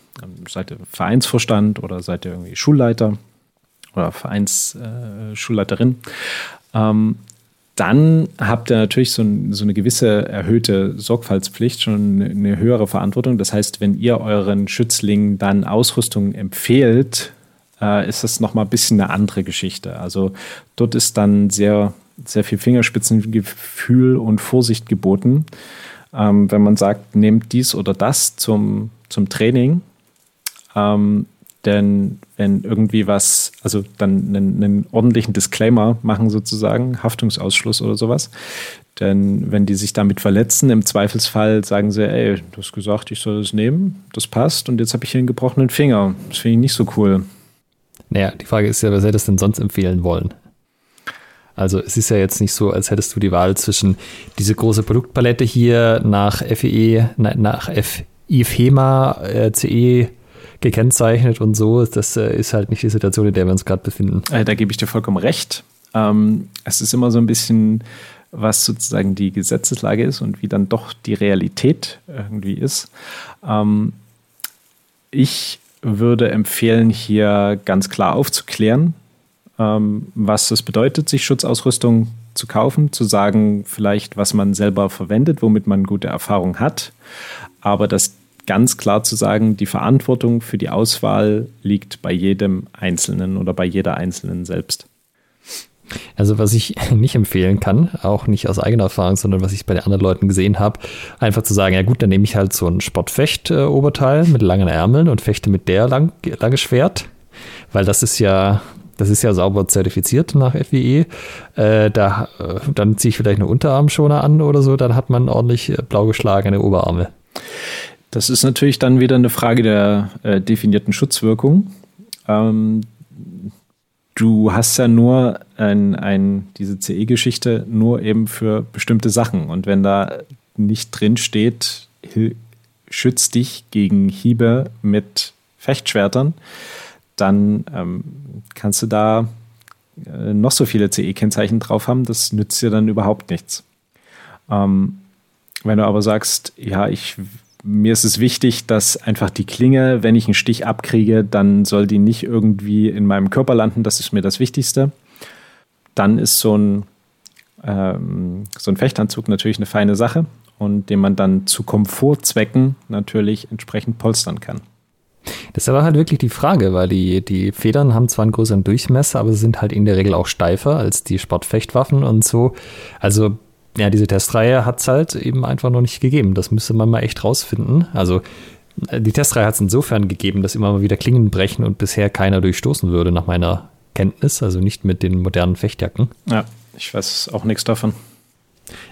seid ihr Vereinsvorstand oder seid ihr irgendwie Schulleiter oder Vereinsschulleiterin, äh, ähm, dann habt ihr natürlich so, ein, so, eine gewisse erhöhte Sorgfaltspflicht, schon eine höhere Verantwortung. Das heißt, wenn ihr euren Schützlingen dann Ausrüstung empfehlt, äh, ist das nochmal ein bisschen eine andere Geschichte. Also dort ist dann sehr, sehr viel Fingerspitzengefühl und Vorsicht geboten ähm, wenn man sagt, nehmt dies oder das zum, zum Training. Ähm, denn wenn irgendwie was, also dann einen, einen, ordentlichen Disclaimer machen sozusagen, Haftungsausschluss oder sowas. Denn wenn die sich damit verletzen, im Zweifelsfall sagen sie, ey, du hast gesagt, ich soll das nehmen, das passt und jetzt habe ich hier einen gebrochenen Finger. Das finde ich nicht so cool. Naja, die Frage ist ja, wer soll das denn sonst empfehlen wollen? Also es ist ja jetzt nicht so, als hättest du die Wahl zwischen diese große Produktpalette hier nach FEE, nach IFHEMA, äh, CE gekennzeichnet und so. Das äh, ist halt nicht die Situation, in der wir uns gerade befinden. Äh, da gebe ich dir vollkommen recht. Ähm, es ist immer so ein bisschen, was sozusagen die Gesetzeslage ist und wie dann doch die Realität irgendwie ist. Ähm, ich würde empfehlen, hier ganz klar aufzuklären, was es bedeutet, sich Schutzausrüstung zu kaufen, zu sagen, vielleicht, was man selber verwendet, womit man gute Erfahrung hat, aber das ganz klar zu sagen, die Verantwortung für die Auswahl liegt bei jedem Einzelnen oder bei jeder Einzelnen selbst. Also was ich nicht empfehlen kann, auch nicht aus eigener Erfahrung, sondern was ich bei den anderen Leuten gesehen habe, einfach zu sagen, ja gut, dann nehme ich halt so ein Sportfecht-Oberteil mit langen Ärmeln und fechte mit der lang, lange Schwert, weil das ist ja das ist ja sauber zertifiziert nach FIE. Äh, da, äh, dann ziehe ich vielleicht eine Unterarmschoner an oder so, dann hat man ordentlich äh, blau geschlagene Oberarme. Das ist natürlich dann wieder eine Frage der äh, definierten Schutzwirkung. Ähm, du hast ja nur ein, ein, diese CE-Geschichte nur eben für bestimmte Sachen. Und wenn da nicht drin steht, schützt dich gegen Hiebe mit Fechtschwertern, dann ähm, kannst du da äh, noch so viele CE-Kennzeichen drauf haben, das nützt dir dann überhaupt nichts. Ähm, wenn du aber sagst, ja, ich, mir ist es wichtig, dass einfach die Klinge, wenn ich einen Stich abkriege, dann soll die nicht irgendwie in meinem Körper landen, das ist mir das Wichtigste. Dann ist so ein, ähm, so ein Fechtanzug natürlich eine feine Sache und den man dann zu Komfortzwecken natürlich entsprechend polstern kann. Das ist aber halt wirklich die Frage, weil die, die Federn haben zwar einen größeren Durchmesser, aber sie sind halt in der Regel auch steifer als die Sportfechtwaffen und so. Also, ja, diese Testreihe hat es halt eben einfach noch nicht gegeben. Das müsste man mal echt rausfinden. Also, die Testreihe hat es insofern gegeben, dass immer mal wieder Klingen brechen und bisher keiner durchstoßen würde, nach meiner Kenntnis. Also nicht mit den modernen Fechtjacken. Ja, ich weiß auch nichts davon.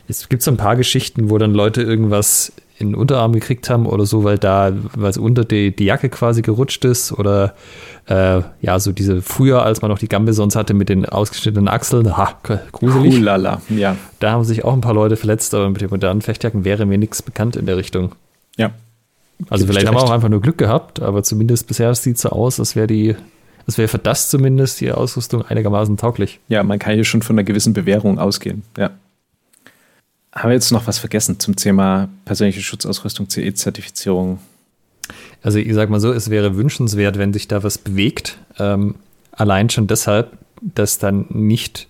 Es gibt so ein paar Geschichten, wo dann Leute irgendwas in den Unterarm gekriegt haben oder so, weil da, weil es unter die, die Jacke quasi gerutscht ist oder äh, ja, so diese früher, als man noch die Gambesons hatte mit den ausgeschnittenen Achseln, ha, gruselig. Hulala, ja. Da haben sich auch ein paar Leute verletzt, aber mit den modernen Fechtjacken wäre mir nichts bekannt in der Richtung. Ja. Also vielleicht haben wir auch einfach nur Glück gehabt, aber zumindest bisher sieht es so aus, als wäre die es wäre für das zumindest die Ausrüstung einigermaßen tauglich. Ja, man kann hier schon von einer gewissen Bewährung ausgehen. Ja. Haben wir jetzt noch was vergessen zum Thema persönliche Schutzausrüstung, CE-Zertifizierung? Also ich sag mal so, es wäre wünschenswert, wenn sich da was bewegt. Ähm, allein schon deshalb, dass dann nicht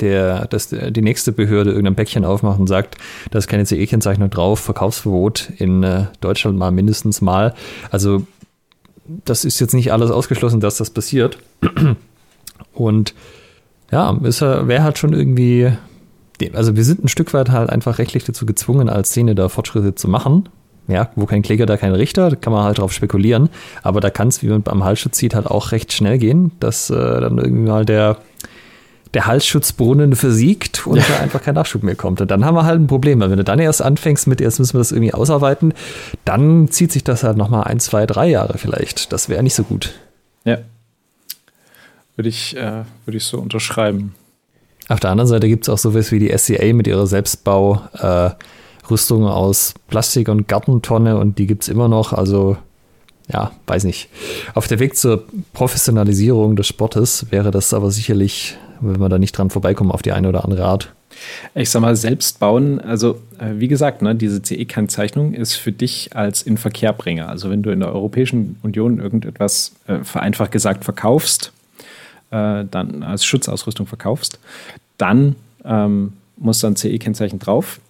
der, dass die nächste Behörde irgendein Päckchen aufmacht und sagt, da ist keine CE-Kennzeichnung drauf, Verkaufsverbot in äh, Deutschland mal mindestens mal. Also das ist jetzt nicht alles ausgeschlossen, dass das passiert. Und ja, wäre halt schon irgendwie also wir sind ein Stück weit halt einfach rechtlich dazu gezwungen, als Szene da Fortschritte zu machen. Ja, wo kein Kläger, da kein Richter, da kann man halt drauf spekulieren. Aber da kann es, wie man beim Halsschutz sieht, halt auch recht schnell gehen, dass äh, dann irgendwie mal der, der Halsschutzbrunnen versiegt und ja. da einfach kein Nachschub mehr kommt. Und dann haben wir halt ein Problem, weil wenn du dann erst anfängst mit, jetzt müssen wir das irgendwie ausarbeiten, dann zieht sich das halt nochmal ein, zwei, drei Jahre vielleicht. Das wäre nicht so gut. Ja. Würde ich, äh, würde ich so unterschreiben. Auf der anderen Seite gibt es auch sowas wie die SCA mit ihrer Selbstbau-Rüstung äh, aus Plastik und Gartentonne und die gibt es immer noch. Also, ja, weiß nicht. Auf der Weg zur Professionalisierung des Sportes wäre das aber sicherlich, wenn wir da nicht dran vorbeikommen, auf die eine oder andere Art. Ich sag mal, selbst bauen, also äh, wie gesagt, ne, diese CE-Kennzeichnung ist für dich als Inverkehrbringer. Also wenn du in der Europäischen Union irgendetwas äh, vereinfacht gesagt verkaufst, äh, dann als Schutzausrüstung verkaufst, dann ähm, muss dann CE-Kennzeichen drauf.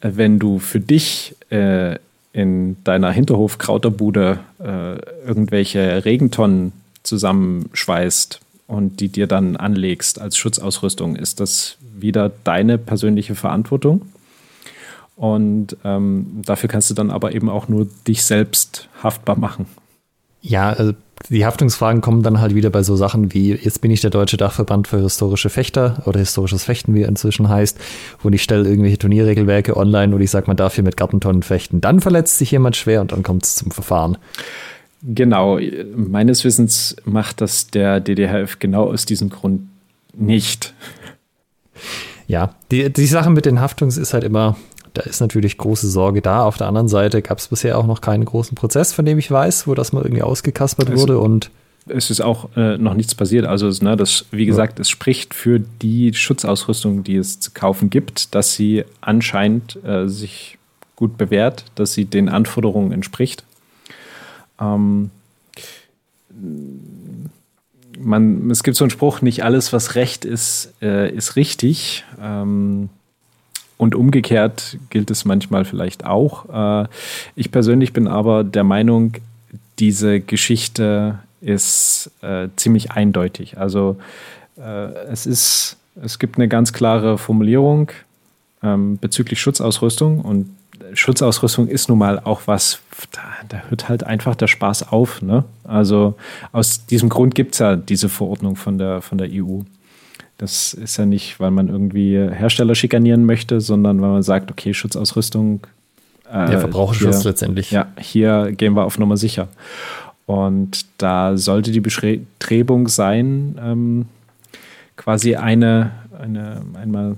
Wenn du für dich äh, in deiner Hinterhof-Krauterbude äh, irgendwelche Regentonnen zusammenschweißt und die dir dann anlegst als Schutzausrüstung, ist das wieder deine persönliche Verantwortung. Und ähm, dafür kannst du dann aber eben auch nur dich selbst haftbar machen. Ja, also die Haftungsfragen kommen dann halt wieder bei so Sachen wie, jetzt bin ich der Deutsche Dachverband für historische Fechter oder historisches Fechten, wie er inzwischen heißt, und ich stelle irgendwelche Turnierregelwerke online und ich sage, man darf hier mit Gartentonnen fechten. Dann verletzt sich jemand schwer und dann kommt es zum Verfahren. Genau, meines Wissens macht das der DDHF genau aus diesem Grund nicht. Ja, die, die Sache mit den Haftungs ist halt immer, da ist natürlich große Sorge da. Auf der anderen Seite gab es bisher auch noch keinen großen Prozess, von dem ich weiß, wo das mal irgendwie ausgekaspert es, wurde und es ist auch äh, noch nichts passiert. Also, ne, das, wie gesagt, ja. es spricht für die Schutzausrüstung, die es zu kaufen gibt, dass sie anscheinend äh, sich gut bewährt, dass sie den Anforderungen entspricht. Ähm, man, es gibt so einen Spruch, nicht alles, was recht ist, äh, ist richtig. Ähm, und umgekehrt gilt es manchmal vielleicht auch. Äh, ich persönlich bin aber der Meinung, diese Geschichte ist äh, ziemlich eindeutig. Also äh, es ist, es gibt eine ganz klare Formulierung ähm, bezüglich Schutzausrüstung und Schutzausrüstung ist nun mal auch was, da, da hört halt einfach der Spaß auf. Ne? Also aus diesem Grund gibt es ja diese Verordnung von der, von der EU. Das ist ja nicht, weil man irgendwie Hersteller schikanieren möchte, sondern weil man sagt, okay, Schutzausrüstung. Äh, Der Verbraucherschutz hier, letztendlich. Ja, hier gehen wir auf Nummer sicher. Und da sollte die Bestrebung sein, ähm, quasi eine, eine, einmal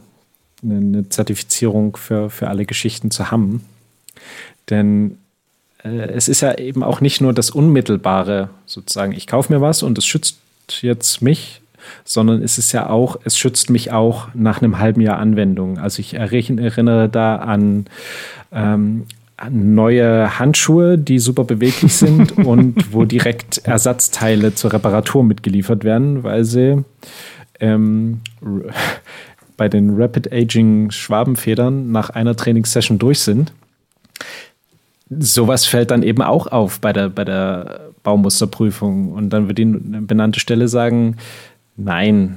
eine Zertifizierung für, für alle Geschichten zu haben. Denn äh, es ist ja eben auch nicht nur das Unmittelbare, sozusagen, ich kaufe mir was und es schützt jetzt mich, sondern es ist ja auch, es schützt mich auch nach einem halben Jahr Anwendung. Also ich erinnere da an, ähm, an neue Handschuhe, die super beweglich sind und wo direkt Ersatzteile zur Reparatur mitgeliefert werden, weil sie ähm, bei den Rapid Aging Schwabenfedern nach einer Trainingssession durch sind. Sowas fällt dann eben auch auf bei der, bei der Baumusterprüfung. Und dann wird die benannte Stelle sagen, nein,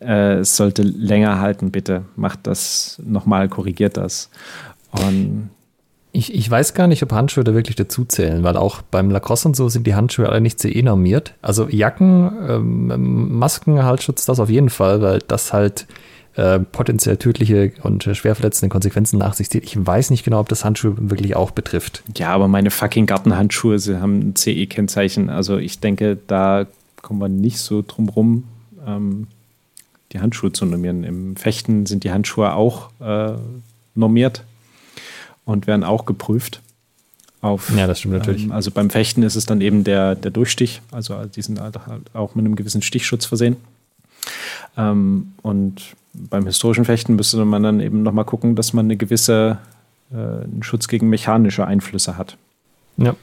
äh, es sollte länger halten, bitte. Macht das nochmal, korrigiert das. Und ich, ich weiß gar nicht, ob Handschuhe da wirklich dazu zählen, weil auch beim Lacrosse und so sind die Handschuhe alle nicht CE normiert. Also Jacken, ähm, Masken, Halsschutz, das auf jeden Fall, weil das halt äh, potenziell tödliche und schwer verletzende Konsequenzen nach sich zieht. Ich weiß nicht genau, ob das Handschuhe wirklich auch betrifft. Ja, aber meine fucking Gartenhandschuhe, sie haben ein CE-Kennzeichen. Also ich denke, da kommen wir nicht so drum rum, ähm, die Handschuhe zu normieren. Im Fechten sind die Handschuhe auch äh, normiert und werden auch geprüft. Auf, ja, das stimmt natürlich. Ähm, also beim Fechten ist es dann eben der, der Durchstich, also die sind halt auch mit einem gewissen Stichschutz versehen. Ähm, und beim historischen Fechten müsste man dann eben nochmal gucken, dass man eine gewisse äh, einen Schutz gegen mechanische Einflüsse hat. Ja.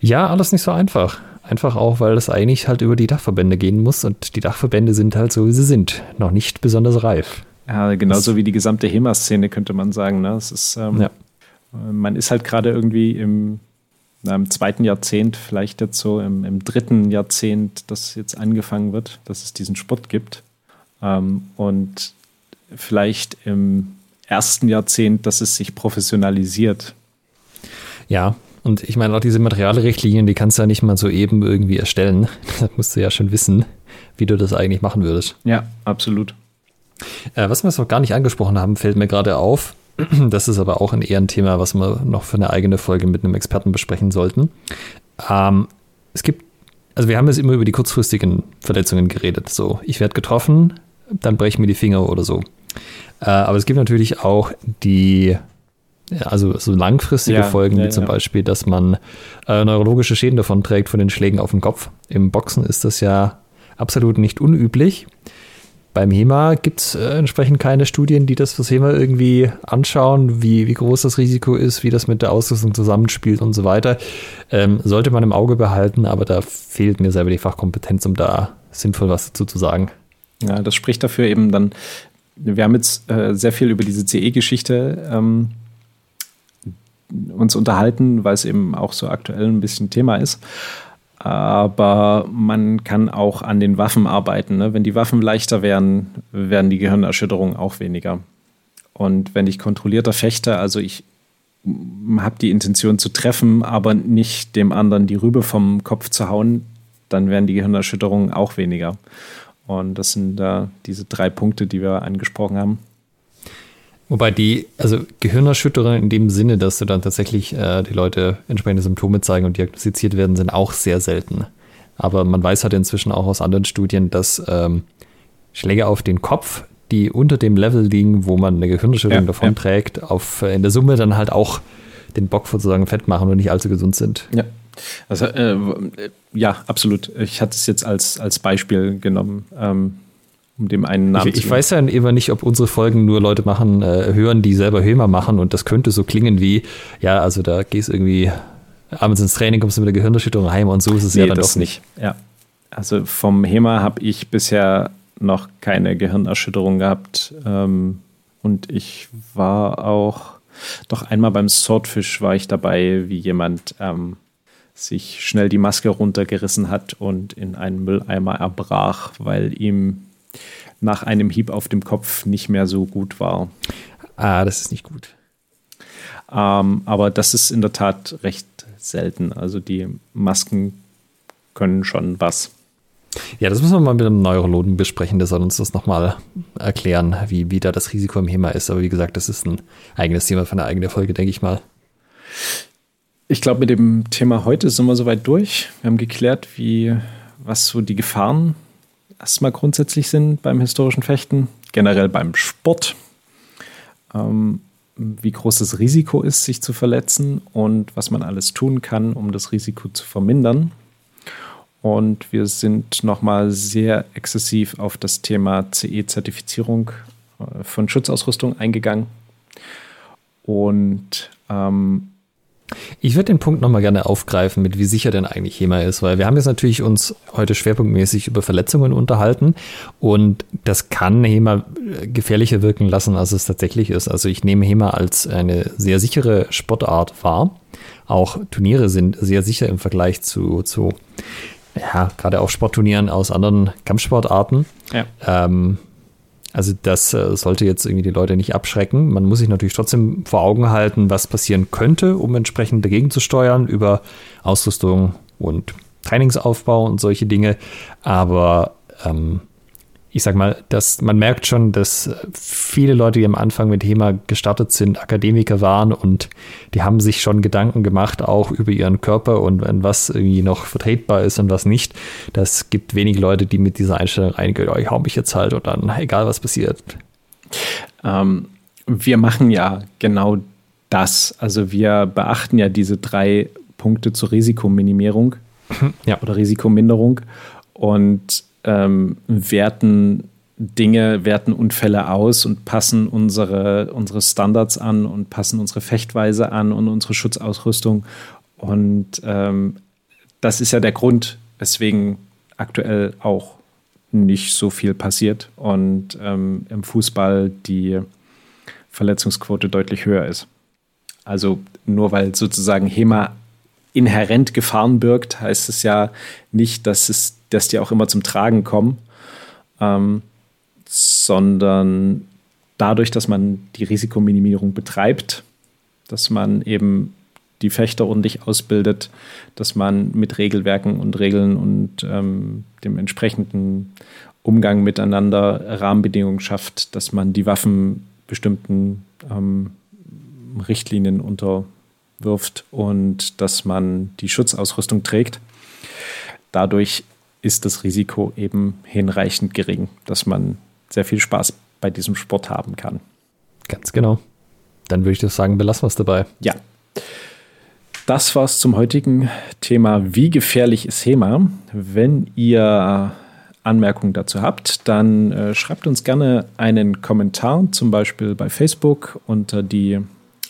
ja, alles nicht so einfach. Einfach auch, weil das eigentlich halt über die Dachverbände gehen muss und die Dachverbände sind halt so, wie sie sind. Noch nicht besonders reif. Ja, genauso das wie die gesamte HEMA-Szene, könnte man sagen. Ne? Es ist, ähm, ja. Man ist halt gerade irgendwie im, na, im, zweiten Jahrzehnt, vielleicht jetzt so im, im, dritten Jahrzehnt, das jetzt angefangen wird, dass es diesen Sport gibt. Ähm, und vielleicht im ersten Jahrzehnt, dass es sich professionalisiert. Ja, und ich meine, auch diese Materialrichtlinien, die kannst du ja nicht mal so eben irgendwie erstellen. Das musst du ja schon wissen, wie du das eigentlich machen würdest. Ja, absolut. Äh, was wir jetzt noch gar nicht angesprochen haben, fällt mir gerade auf. Das ist aber auch ein eher ein Thema, was wir noch für eine eigene Folge mit einem Experten besprechen sollten. Ähm, es gibt, also wir haben jetzt immer über die kurzfristigen Verletzungen geredet. So, ich werde getroffen, dann brechen mir die Finger oder so. Äh, aber es gibt natürlich auch die, also so langfristige ja, Folgen, ja, wie zum ja. Beispiel, dass man äh, neurologische Schäden davon trägt von den Schlägen auf den Kopf. Im Boxen ist das ja absolut nicht unüblich. Beim HEMA gibt es äh, entsprechend keine Studien, die das fürs HEMA irgendwie anschauen, wie, wie groß das Risiko ist, wie das mit der Ausrüstung zusammenspielt und so weiter. Ähm, sollte man im Auge behalten, aber da fehlt mir selber die Fachkompetenz, um da sinnvoll was dazu zu sagen. Ja, das spricht dafür eben dann, wir haben jetzt äh, sehr viel über diese CE-Geschichte ähm, uns unterhalten, weil es eben auch so aktuell ein bisschen Thema ist. Aber man kann auch an den Waffen arbeiten. Ne? Wenn die Waffen leichter wären, wären die Gehirnerschütterungen auch weniger. Und wenn ich kontrollierter fechte, also ich habe die Intention zu treffen, aber nicht dem anderen die Rübe vom Kopf zu hauen, dann wären die Gehirnerschütterungen auch weniger. Und das sind da diese drei Punkte, die wir angesprochen haben. Wobei die, also Gehirnerschütterungen in dem Sinne, dass du dann tatsächlich äh, die Leute entsprechende Symptome zeigen und diagnostiziert werden, sind auch sehr selten. Aber man weiß halt inzwischen auch aus anderen Studien, dass ähm, Schläge auf den Kopf, die unter dem Level liegen, wo man eine Gehirnerschütterung ja, davon ja. trägt, auf, äh, in der Summe dann halt auch den Bock sozusagen fett machen und nicht allzu gesund sind. Ja. Also, äh, ja, absolut. Ich hatte es jetzt als, als Beispiel genommen, ähm, um dem einen Namen ich, zu Ich weiß ja immer nicht, ob unsere Folgen nur Leute machen, äh, hören, die selber HEMA machen und das könnte so klingen wie, ja, also da gehst du irgendwie abends ins Training, kommst du mit der Gehirnerschütterung heim und so ist es nee, ja dann doch nicht. Ja. Also vom HEMA habe ich bisher noch keine Gehirnerschütterung gehabt ähm, und ich war auch doch einmal beim Swordfish war ich dabei, wie jemand ähm, sich schnell die Maske runtergerissen hat und in einen Mülleimer erbrach, weil ihm nach einem Hieb auf dem Kopf nicht mehr so gut war. Ah, das ist nicht gut. Ähm, aber das ist in der Tat recht selten. Also die Masken können schon was. Ja, das müssen wir mal mit einem Neurologen besprechen, der soll uns das nochmal erklären, wie, wie da das Risiko im HEMA ist. Aber wie gesagt, das ist ein eigenes Thema für eine eigene Folge, denke ich mal. Ich glaube, mit dem Thema heute sind wir soweit durch. Wir haben geklärt, wie, was so die Gefahren erstmal grundsätzlich sind beim historischen Fechten, generell beim Sport. ähm, wie groß das Risiko ist, sich zu verletzen und was man alles tun kann, um das Risiko zu vermindern. Und wir sind nochmal sehr exzessiv auf das Thema CE-Zertifizierung äh, von Schutzausrüstung eingegangen. Und ähm, ich würde den Punkt nochmal gerne aufgreifen, mit wie sicher denn eigentlich HEMA ist, weil wir haben jetzt natürlich uns heute schwerpunktmäßig über Verletzungen unterhalten und das kann HEMA gefährlicher wirken lassen, als es tatsächlich ist. Also ich nehme HEMA als eine sehr sichere Sportart wahr. Auch Turniere sind sehr sicher im Vergleich zu, zu ja, gerade auch Sportturnieren aus anderen Kampfsportarten. Ja. Ähm, also das äh, sollte jetzt irgendwie die Leute nicht abschrecken. Man muss sich natürlich trotzdem vor Augen halten, was passieren könnte, um entsprechend dagegen zu steuern über Ausrüstung und Trainingsaufbau und solche Dinge. Aber ähm, ich sag mal, dass man merkt schon, dass viele Leute, die am Anfang mit HEMA gestartet sind, Akademiker waren und die haben sich schon Gedanken gemacht, auch über ihren Körper und was irgendwie noch vertretbar ist und was nicht. Das gibt wenige Leute, die mit dieser Einstellung reingehen, oh, ich hau mich jetzt halt und dann, egal was passiert. Ähm, wir machen ja genau das. Also wir beachten ja diese drei Punkte zur Risikominimierung ja. oder Risikominderung. Und ähm, werten Dinge, werten Unfälle aus und passen unsere, unsere Standards an und passen unsere Fechtweise an und unsere Schutzausrüstung. Und ähm, das ist ja der Grund, weswegen aktuell auch nicht so viel passiert und ähm, im Fußball die Verletzungsquote deutlich höher ist. Also nur weil sozusagen HEMA inhärent Gefahren birgt, heißt es ja nicht, dass, es, dass die auch immer zum Tragen kommen, ähm, sondern dadurch, dass man die Risikominimierung betreibt, dass man eben die Fechter ordentlich ausbildet, dass man mit Regelwerken und Regeln und ähm, dem entsprechenden Umgang miteinander Rahmenbedingungen schafft, dass man die Waffen bestimmten ähm, Richtlinien unter wirft und dass man die Schutzausrüstung trägt. Dadurch ist das Risiko eben hinreichend gering, dass man sehr viel Spaß bei diesem Sport haben kann. Ganz genau. Dann würde ich das sagen, belassen wir es dabei. Ja. Das war's zum heutigen Thema Wie gefährlich ist HEMA? Wenn ihr Anmerkungen dazu habt, dann äh, schreibt uns gerne einen Kommentar, zum Beispiel bei Facebook unter die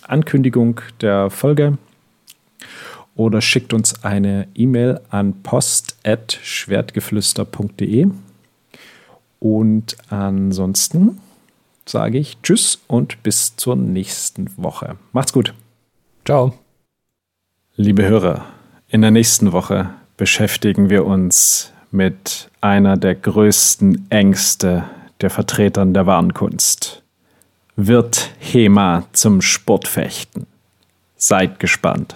Ankündigung der Folge oder schickt uns eine E-Mail an post.schwertgeflüster.de. Und ansonsten sage ich Tschüss und bis zur nächsten Woche. Macht's gut. Ciao. Liebe Hörer, in der nächsten Woche beschäftigen wir uns mit einer der größten Ängste der Vertretern der Warenkunst wird HEMA zum Sportfechten. Seid gespannt.